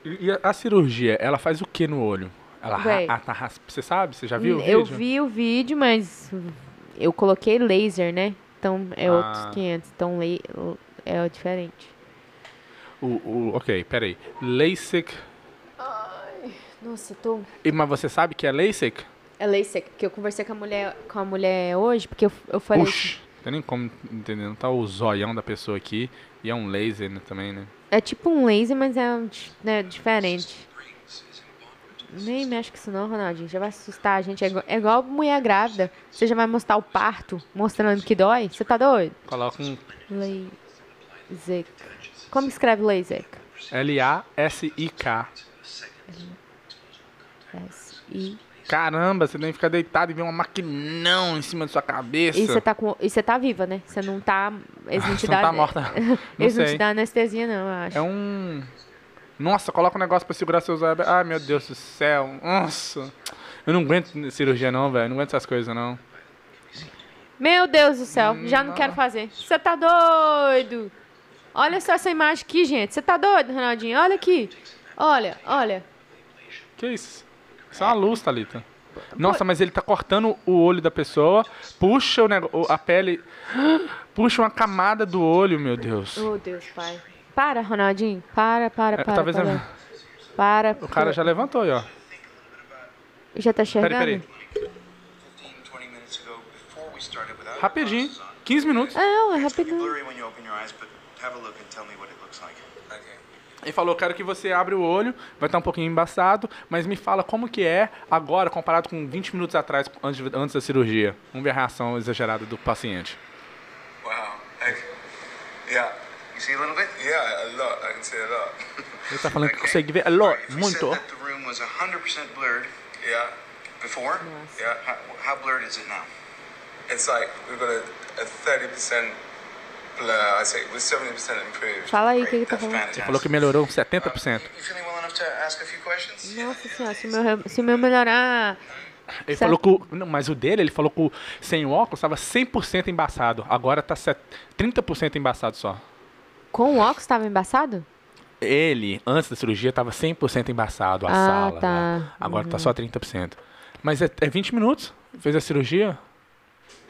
Speaker 1: E a, cirurgia, ela faz o que no olho? Ela ra- tá Você sabe? Você já viu o
Speaker 2: eu
Speaker 1: vídeo?
Speaker 2: vi o vídeo, mas eu coloquei laser, né? Então é
Speaker 1: Ah.
Speaker 2: outros 500. Então le- é diferente.
Speaker 1: O, o, ok, peraí. LASIK.
Speaker 2: Nossa, eu tô.
Speaker 1: E, mas você sabe que é LASIK?
Speaker 2: É LASIK, que eu conversei com a mulher, com a mulher hoje, porque eu, eu falei. assim,
Speaker 1: Puxa, não tem nem como entender. Não tá o zoião da pessoa aqui. E é um laser né, também, né?
Speaker 2: É tipo um laser, mas é né, diferente. Nem mexe com isso não, Ronaldinho. Já vai assustar a gente. É igual, é igual mulher grávida. Você já vai mostrar o parto, mostrando que dói? Você tá doido?
Speaker 1: Coloca um
Speaker 2: LASIK. Como escreve LASIK?
Speaker 1: L-A-S-I-K.
Speaker 2: S-I...
Speaker 1: Caramba, você tem que ficar deitado e ver uma maquinão em cima da sua cabeça.
Speaker 2: E você tá com. E você tá viva, né? Você não tá. Eles não te
Speaker 1: não
Speaker 2: dão.
Speaker 1: tá morta. Não
Speaker 2: Eles não te dão anestesia, não, eu acho.
Speaker 1: É um. Nossa, coloca um negócio pra segurar seus olhos. Ai, meu Deus do céu. Nossa. Eu não aguento cirurgia não, velho. Não aguento essas coisas não.
Speaker 2: Meu Deus do céu, já não quero fazer. Você tá doido? Olha só essa imagem aqui, gente. Você tá doido, Ronaldinho? Olha aqui. Olha, olha.
Speaker 1: Que isso? Isso é uma luz, Thalita. Nossa, mas ele tá cortando o olho da pessoa, puxa o nego- o- a pele, puxa uma camada do olho, meu Deus.
Speaker 2: Oh, Deus, pai. Para, Ronaldinho. Para, para,
Speaker 1: É,
Speaker 2: para.
Speaker 1: talvez
Speaker 2: para.
Speaker 1: é-
Speaker 2: Para.
Speaker 1: O cara já levantou aí, ó.
Speaker 2: Já tá
Speaker 1: Peraí,
Speaker 2: enxergando?
Speaker 1: peraí.
Speaker 4: 15, 20 minutes ago, before we started without
Speaker 1: Rapidinho.
Speaker 4: glasses on.
Speaker 1: 15 minutos.
Speaker 2: É,
Speaker 4: It's gonna be
Speaker 2: rapidinho.
Speaker 4: A. Okay.
Speaker 1: Ele falou, quero que você abra o olho, vai estar um pouquinho embaçado, mas me fala como que é agora, comparado com 20 minutos atrás, antes, antes da cirurgia. Vamos ver a reação exagerada do paciente.
Speaker 5: Wow. Like, yeah.
Speaker 4: You see a little bit?
Speaker 5: Yeah, a lot. I can see a lot.
Speaker 1: Ele tá falando que consegue ver,
Speaker 4: if we said
Speaker 1: muito.
Speaker 4: that the room was 100% blurred
Speaker 5: yeah.
Speaker 4: before,
Speaker 5: Yeah.
Speaker 4: how, how blurred is it now?
Speaker 5: It's like we've got a, a 30%
Speaker 2: Fala aí o que ele tá falando.
Speaker 1: Ele falou que melhorou 70%.
Speaker 4: You feeling well enough to ask a few questions?
Speaker 2: Nossa senhora, se o meu, se meu melhorar.
Speaker 1: Ele
Speaker 2: Certo.
Speaker 1: falou que não, mas o dele, ele falou que sem o óculos estava 100% embaçado. Agora tá set, 30% embaçado só.
Speaker 2: Com o óculos tava embaçado?
Speaker 1: Ele, antes da cirurgia, estava 100% embaçado a
Speaker 2: Ah,
Speaker 1: sala.
Speaker 2: tá.
Speaker 1: né? Agora tá só 30%. Mas é, é 20 minutos. Fez a cirurgia,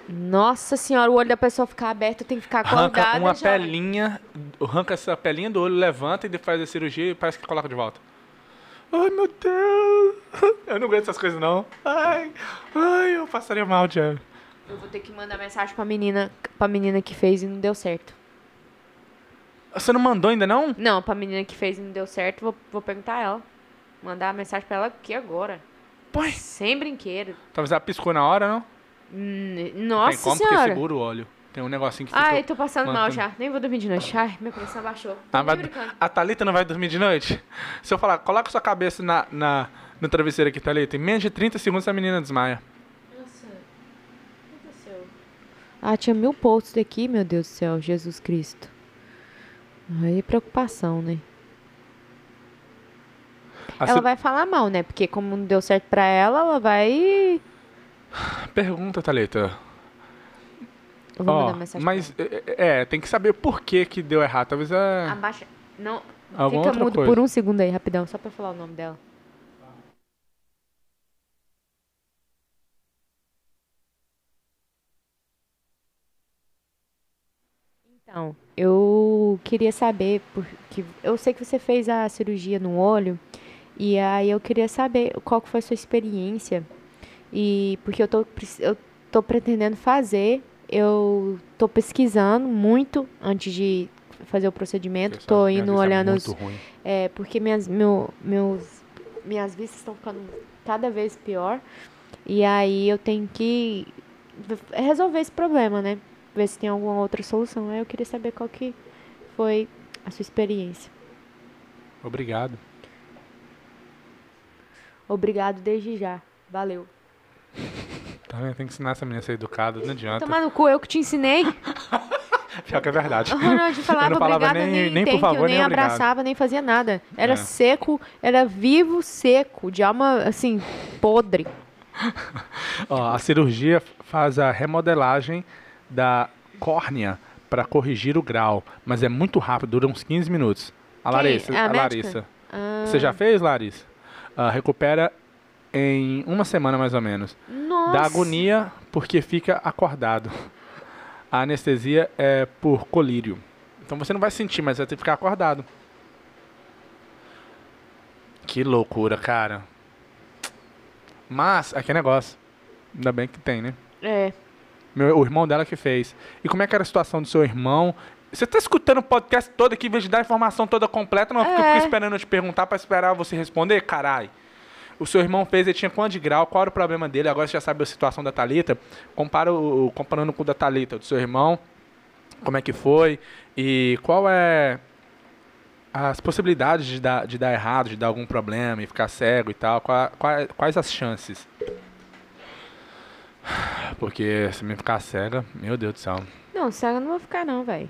Speaker 2: Nossa senhora, o olho da pessoa ficar aberto, tem que ficar
Speaker 1: arranca
Speaker 2: acordada.
Speaker 1: uma
Speaker 2: já.
Speaker 1: pelinha, arranca essa pelinha do olho, levanta e depois faz a cirurgia e parece que coloca de volta. Ai, meu Deus. Eu não aguento essas coisas, não. Ai, ai, eu passaria mal, Diego.
Speaker 2: Eu vou ter que mandar mensagem pra menina, pra menina que fez e não deu certo.
Speaker 1: Você não mandou ainda, não?
Speaker 2: Não, pra menina que fez e não deu certo, vou, vou perguntar a ela. Mandar mensagem pra ela aqui agora.
Speaker 1: Põe.
Speaker 2: Sem brinquedo.
Speaker 1: Talvez ela piscou na hora, não?
Speaker 2: Hum,
Speaker 1: Tem
Speaker 2: Nossa
Speaker 1: como porque
Speaker 2: senhora.
Speaker 1: segura o óleo. Tem um negocinho que fica...
Speaker 2: Ai, tô passando mal
Speaker 1: mantendo.
Speaker 2: já. Nem vou dormir de noite. Ai, minha pressão baixou.
Speaker 1: Ah,
Speaker 2: nem
Speaker 1: vai- a Thalita não vai dormir de noite? Se eu falar, coloca sua cabeça na, na, no travesseiro aqui, Thalita. Em menos de 30 segundos a menina desmaia.
Speaker 2: Nossa, o que aconteceu? Ah, tinha mil posts aqui, meu Deus do céu, Jesus Cristo. Aí preocupação, né?
Speaker 1: A
Speaker 2: ela
Speaker 1: cir-
Speaker 2: vai falar mal, né? Porque como não deu certo pra ela, ela vai.
Speaker 1: Pergunta, Thalita.
Speaker 2: Eu vou
Speaker 1: Ó,
Speaker 2: mandar mensagem.
Speaker 1: mas, é, é, tem que saber por que que deu errado. Talvez é...
Speaker 2: Abaixa. Não.
Speaker 1: Alguma
Speaker 2: Fica mudo
Speaker 1: coisa.
Speaker 2: por um segundo aí, rapidão, só pra falar o nome dela. Então, eu queria saber, porque eu sei que você fez a cirurgia no olho, e aí eu queria saber qual que foi a sua experiência, e porque eu tô, eu tô pretendendo fazer, eu tô pesquisando muito antes de fazer o procedimento,
Speaker 1: Essa-
Speaker 2: tô indo
Speaker 1: é
Speaker 2: olhando
Speaker 1: muito
Speaker 2: os,
Speaker 1: ruim.
Speaker 2: é, porque minhas, meu, meus, minhas vistas estão ficando cada vez pior. E aí eu tenho que resolver esse problema, né? Ver se tem alguma outra solução. Aí eu queria saber qual que foi a sua experiência.
Speaker 1: Obrigado.
Speaker 2: Obrigado desde já. Valeu.
Speaker 1: Tá vendo? Tem que ensinar essa menina a ser educada, não adianta.
Speaker 2: Tomar no cu, eu que te ensinei.
Speaker 1: Pior que é verdade.
Speaker 2: O Ronald falava
Speaker 1: Eu não falava nem-
Speaker 2: nem,
Speaker 1: nem por
Speaker 2: you,
Speaker 1: favor,
Speaker 2: nem
Speaker 1: nem
Speaker 2: abraçava, nem fazia nada. Era
Speaker 1: É.
Speaker 2: seco, era vivo, seco, de alma, assim, podre.
Speaker 1: Ó, a cirurgia faz a remodelagem da córnea para corrigir o grau, mas é muito rápido, dura uns 15 minutos. A? Larissa,
Speaker 2: A
Speaker 1: a
Speaker 2: médica?
Speaker 1: Larissa.
Speaker 2: Ah,
Speaker 1: Você já fez, Larissa? Ah, recupera em uma semana mais ou menos.
Speaker 2: Nossa.
Speaker 1: Dá agonia porque fica acordado. A anestesia é por colírio. Então você não vai sentir, mas vai ter que ficar acordado. Que loucura, cara. Mas, aqui é negócio. Ainda bem que tem, né?
Speaker 2: É.
Speaker 1: Meu, o irmão dela que fez. E como é que era a situação do seu irmão? Você tá escutando o podcast todo aqui, em vez de dar a informação toda completa, não fica
Speaker 2: É.
Speaker 1: esperando eu te perguntar pra esperar você responder? Carai. O seu irmão fez, ele tinha quanto de grau, qual era o problema dele, agora você já sabe a situação da Thalita. Compara o, comparando com o da Thalita, do seu irmão, como é que foi e qual é as possibilidades de dar, de dar errado, de dar algum problema e ficar cego e tal, qua- qua- quais as chances? Porque se me ficar cega, meu Deus do céu.
Speaker 2: Não, cega não vou ficar não, velho.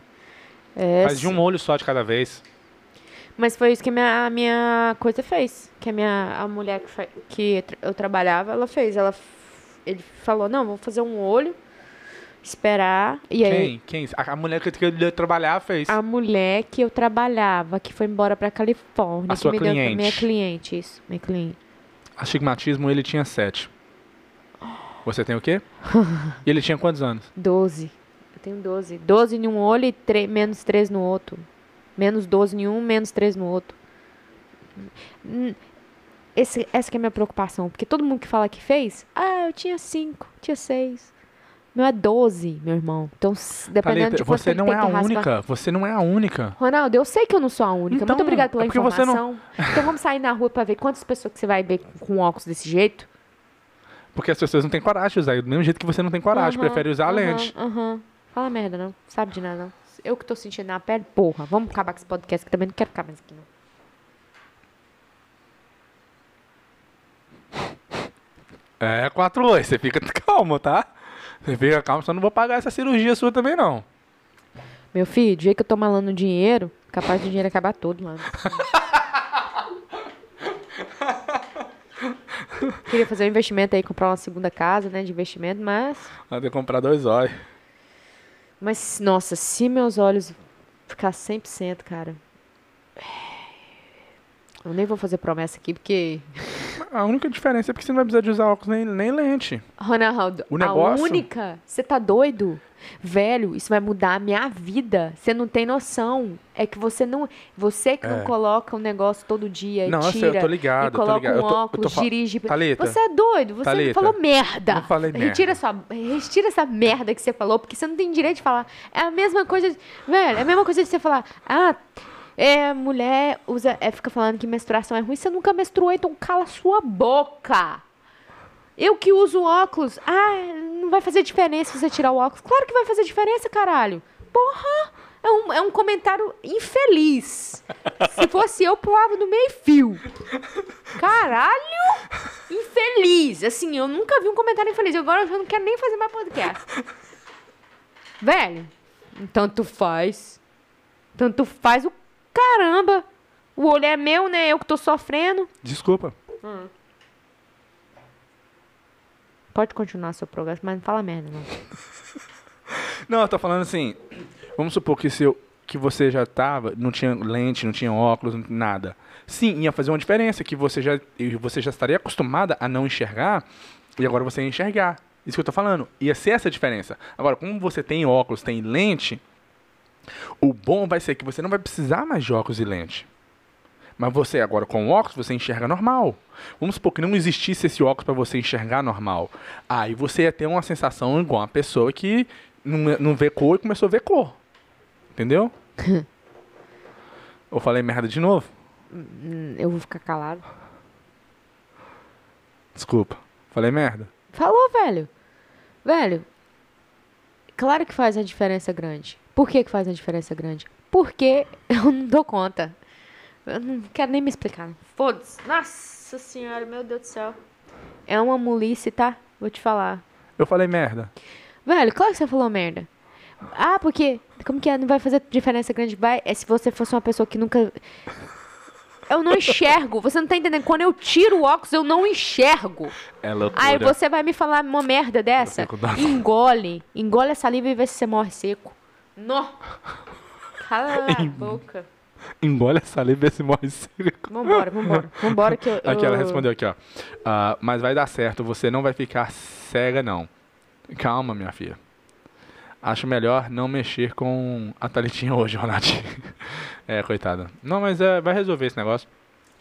Speaker 2: É,
Speaker 1: Faz de um olho só de cada vez.
Speaker 2: Mas foi isso que a minha, a minha coisa fez. Que a minha a mulher que, que eu trabalhava, ela fez. Ela, ele falou, não, vou fazer um olho, esperar. E aí,
Speaker 1: Quem? Quem? A, a mulher que que ele ia trabalhar fez.
Speaker 2: a mulher que eu trabalhava, que foi embora pra Califórnia,
Speaker 1: A
Speaker 2: que
Speaker 1: sua
Speaker 2: me deu
Speaker 1: cliente.
Speaker 2: minha cliente, isso, minha cliente.
Speaker 1: Astigmatismo, ele tinha sete. Você tem o quê? e ele tinha quantos anos?
Speaker 2: 12. Eu tenho 12. 12 em um olho e menos 3 no outro. Menos 12 em um, menos 3 no outro. Esse, essa que é a minha preocupação. Porque todo mundo que fala que fez, ah, eu tinha 5, tinha 6. Meu é 12, meu irmão. Então, dependendo
Speaker 1: Thalita,
Speaker 2: de
Speaker 1: você não é a única. Você não é a única.
Speaker 2: Ronaldo, eu sei que eu não sou a única.
Speaker 1: Então,
Speaker 2: Muito obrigada pela
Speaker 1: é você não-
Speaker 2: informação. Então vamos sair na rua pra ver quantas pessoas que você vai ver com óculos desse jeito.
Speaker 1: Porque as pessoas não têm coragem de usar. Do mesmo jeito que você não tem coragem, prefere usar a
Speaker 2: aham,
Speaker 1: lente.
Speaker 2: Aham. Fala merda, não. Sabe de nada, não. Eu que tô sentindo na pele, porra. Vamos acabar com esse podcast que também não quero ficar mais aqui, não.
Speaker 1: É, 4 oi. Você fica calmo, tá? Você fica calmo, só não vou pagar essa cirurgia sua também, não.
Speaker 2: Meu filho, do jeito que eu tô malando dinheiro, capaz do dinheiro acabar todo, mano. Queria fazer um investimento aí, comprar uma segunda casa, né, de investimento, mas...
Speaker 1: Vai ter que comprar dois olhos.
Speaker 2: Mas, nossa, se meus olhos ficar 100%, cara... Eu nem vou fazer promessa aqui, porque...
Speaker 1: A única diferença é porque você não vai precisar de usar óculos nem, nem lente.
Speaker 2: Ronaldo,
Speaker 1: O negócio-
Speaker 2: a única... Você tá doido? Velho, isso vai mudar a minha vida. Você não tem noção. É que você não... Você que não
Speaker 1: É.
Speaker 2: coloca um negócio todo dia e
Speaker 1: Não, eu sei,
Speaker 2: tira...
Speaker 1: eu tô ligado,
Speaker 2: e
Speaker 1: eu tô
Speaker 2: coloca
Speaker 1: ligado.
Speaker 2: um
Speaker 1: Eu tô- eu tô
Speaker 2: óculos, dirige...
Speaker 1: Thalita,
Speaker 2: Você é doido. Você
Speaker 1: Thalita,
Speaker 2: falou merda.
Speaker 1: não falei merda.
Speaker 2: Retira, sua, retira essa merda que você falou, porque você não tem direito de falar. É a mesma coisa... Velho, é a mesma coisa de você falar... Ah... É, mulher usa, é, fica falando que menstruação é ruim. Você nunca menstruou, então cala sua boca. Eu que uso óculos. Ah, não vai fazer diferença se você tirar o óculos. Claro que vai fazer diferença, caralho. Porra! É um, é um comentário infeliz. Se fosse eu, pulava no meio fio. Caralho! Infeliz. Assim, eu nunca vi um comentário infeliz. Agora eu já não quero nem fazer mais podcast. Velho, tanto faz. Tanto faz o caramba. O olho é meu, né? Eu que tô sofrendo.
Speaker 1: Desculpa.
Speaker 2: Pode continuar seu progresso, mas não fala merda, não.
Speaker 1: Não, eu tô falando assim. Vamos supor que, se eu, que você já tava, não tinha lente, não tinha óculos, nada. Sim, ia fazer uma diferença, que você já, e você já estaria acostumada a não enxergar, e agora você ia enxergar. Isso que eu tô falando. Ia ser essa a diferença. Agora, como você tem óculos, tem lente, o bom vai ser que você não vai precisar mais de óculos e lente. Mas você agora com óculos você enxerga normal. Vamos supor que não existisse esse óculos para você enxergar normal. Aí você ia ter uma sensação igual uma pessoa que não, não vê cor e começou a ver cor. Entendeu? Eu falei merda de novo?
Speaker 2: Hum, Eu vou ficar calado.
Speaker 1: Desculpa. Falei merda.
Speaker 2: Falou, velho. Velho, claro que faz uma diferença grande. Por que, que faz uma diferença grande? Porque eu não dou conta. Eu não quero nem me explicar. Foda-se. Nossa senhora, meu Deus do céu. É uma mulice, tá? Vou te falar.
Speaker 1: Eu falei merda.
Speaker 2: Velho, claro que você falou merda. Ah, porque. Como que é? Não vai fazer diferença grande? Vai. É se você fosse uma pessoa que nunca. Eu não enxergo. Você não tá entendendo? Quando eu tiro o óculos, eu não enxergo.
Speaker 1: É loucura.
Speaker 2: Aí você vai me falar uma merda dessa? Engole. Engole a saliva e vê se você morre seco. Nó. Cala a boca.
Speaker 1: Engole a saliva e se morre seco.
Speaker 2: Vambora, vambora. Vambora que eu...
Speaker 1: Aqui, ela
Speaker 2: eu-
Speaker 1: respondeu aqui, ó. Ah, mas vai dar certo, você não vai ficar cega, não. Calma, minha filha. Acho melhor não mexer com a Thalitinha hoje, Ronaldinho. é, coitada. Não, mas é, vai resolver esse negócio.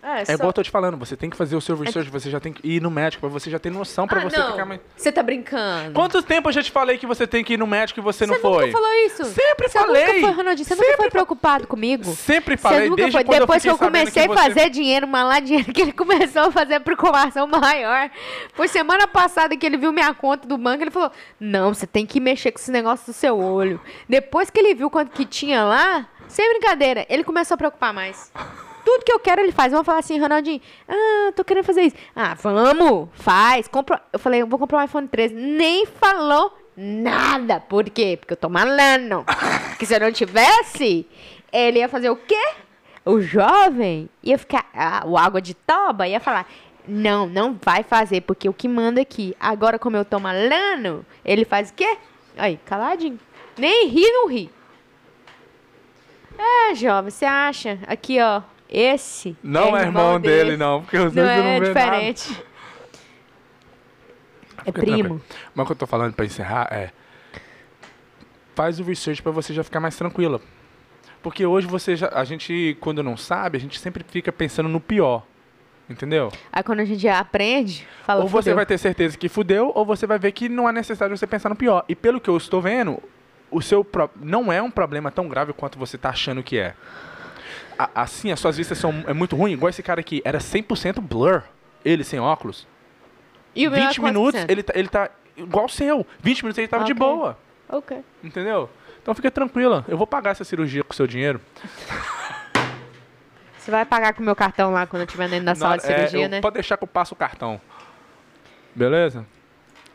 Speaker 2: É,
Speaker 1: É
Speaker 2: só-
Speaker 1: igual eu tô te falando, você tem que fazer o seu research, você já tem que ir no médico pra você já ter noção pra
Speaker 2: Ah,
Speaker 1: você
Speaker 2: não.
Speaker 1: ficar mais...
Speaker 2: Você tá brincando.
Speaker 1: Quanto tempo eu já te falei que você tem que ir no médico e você, não
Speaker 2: Você
Speaker 1: foi?
Speaker 2: nunca falou isso.
Speaker 1: Sempre
Speaker 2: você
Speaker 1: falei.
Speaker 2: Nunca foi, Ronaldinho, você nunca
Speaker 1: Sempre
Speaker 2: foi
Speaker 1: fa-
Speaker 2: preocupado comigo.
Speaker 1: Sempre
Speaker 2: Você
Speaker 1: falei,
Speaker 2: nunca
Speaker 1: desde
Speaker 2: foi. Depois que
Speaker 1: eu
Speaker 2: eu
Speaker 1: fiquei sabendo
Speaker 2: comecei
Speaker 1: que
Speaker 2: a
Speaker 1: você...
Speaker 2: fazer dinheiro, malar dinheiro, que ele começou a fazer a preocupação maior. Foi semana passada que ele viu minha conta do banco, ele falou: Não, você tem que mexer com esse negócio do seu olho. Depois que ele viu quanto que tinha lá, sem brincadeira, ele começou a preocupar mais. Tudo que eu quero ele faz. Vamos falar assim, Ronaldinho, ah, tô querendo fazer isso. Ah, vamos, faz. Compra. Eu falei, eu vou comprar um iPhone 13. Nem falou nada. Por quê? Porque eu tô malando. Porque se eu não tivesse, ele ia fazer o quê? o jovem ia ficar. ah, o água de toba ia falar. Não, não vai fazer, porque o que manda aqui. Agora, como eu tô malando, ele faz o quê? Aí, caladinho. Nem ri, não ri. É, jovem, você acha? Aqui, ó. Esse.
Speaker 1: Não é irmão dele, não, porque os
Speaker 2: Não
Speaker 1: dois não
Speaker 2: é diferente. É
Speaker 1: Fica
Speaker 2: primo.
Speaker 1: tranquilo. Mas o que eu tô falando pra encerrar é. Faz o research pra você já ficar mais tranquila. Porque hoje você já. A gente, quando não sabe, a gente sempre fica pensando no pior. Entendeu?
Speaker 2: Aí quando a gente aprende, fala
Speaker 1: ou você
Speaker 2: fudeu.
Speaker 1: vai ter certeza que fudeu, ou você vai ver que não há necessidade de você pensar no pior. E pelo que eu estou vendo, o seu pro- não é um problema tão grave quanto você tá achando que é. A- assim, as suas vistas são é muito ruim, igual esse cara aqui, era 100% blur, ele sem óculos.
Speaker 2: E o meu é
Speaker 1: 20
Speaker 2: quantos
Speaker 1: minutos, ele tá, ele tá igual o seu. 20 minutos ele tava de
Speaker 2: Ok.
Speaker 1: boa,
Speaker 2: Ok.
Speaker 1: entendeu? Então fica tranquila, eu vou pagar essa cirurgia com o seu dinheiro.
Speaker 2: Você vai pagar com o meu cartão lá quando eu estiver dentro da sala de
Speaker 1: é,
Speaker 2: cirurgia,
Speaker 1: eu-
Speaker 2: né?
Speaker 1: Pode deixar que eu passo o cartão. Beleza?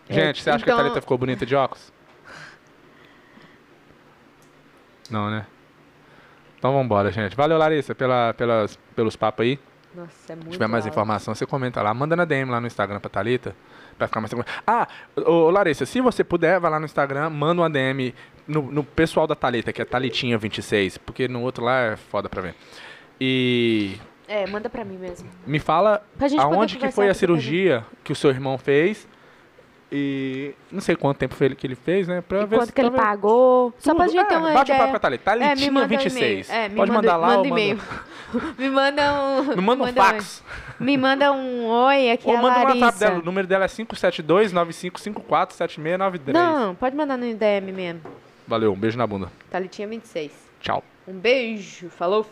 Speaker 2: É,
Speaker 1: Gente, você acha que a
Speaker 2: então-
Speaker 1: Thalita ficou bonita de óculos? Não, né? Então vambora, gente. Valeu, Larissa, pela, pelas, pelos papos aí.
Speaker 2: Nossa, é muito
Speaker 1: Se tiver mais
Speaker 2: alto.
Speaker 1: informação, você comenta lá. Manda na DM lá no Instagram pra Thalita. Pra ficar mais tranquilo. Ah, ô, Larissa, se você puder, vai lá no Instagram, manda uma DM no, no pessoal da Thalita, que é Thalitinha26, porque no outro lá é foda pra ver. E
Speaker 2: É, manda pra mim mesmo.
Speaker 1: me fala aonde que foi a cirurgia que o seu irmão fez. E não sei quanto tempo foi ele que ele fez, né? Pra
Speaker 2: E
Speaker 1: ver
Speaker 2: quanto
Speaker 1: se
Speaker 2: que ele pagou. Só pra
Speaker 1: tudo.
Speaker 2: gente ter
Speaker 1: É,
Speaker 2: uma
Speaker 1: Bate o
Speaker 2: ideia.
Speaker 1: papo com a Thalita.
Speaker 2: É, manda um
Speaker 1: 26.
Speaker 2: e-mail. É, me
Speaker 1: Pode
Speaker 2: manda,
Speaker 1: mandar lá
Speaker 2: manda e-mail. me manda um...
Speaker 1: Me manda um
Speaker 2: oi.
Speaker 1: fax.
Speaker 2: Me manda um oi aqui,
Speaker 1: Ou
Speaker 2: é a
Speaker 1: manda o WhatsApp dela. O número dela é 572-9554-7693.
Speaker 2: Não, pode mandar no DM mesmo.
Speaker 1: Valeu, um beijo na bunda.
Speaker 2: Thalitinha 26.
Speaker 1: Tchau.
Speaker 2: Um beijo. Falou.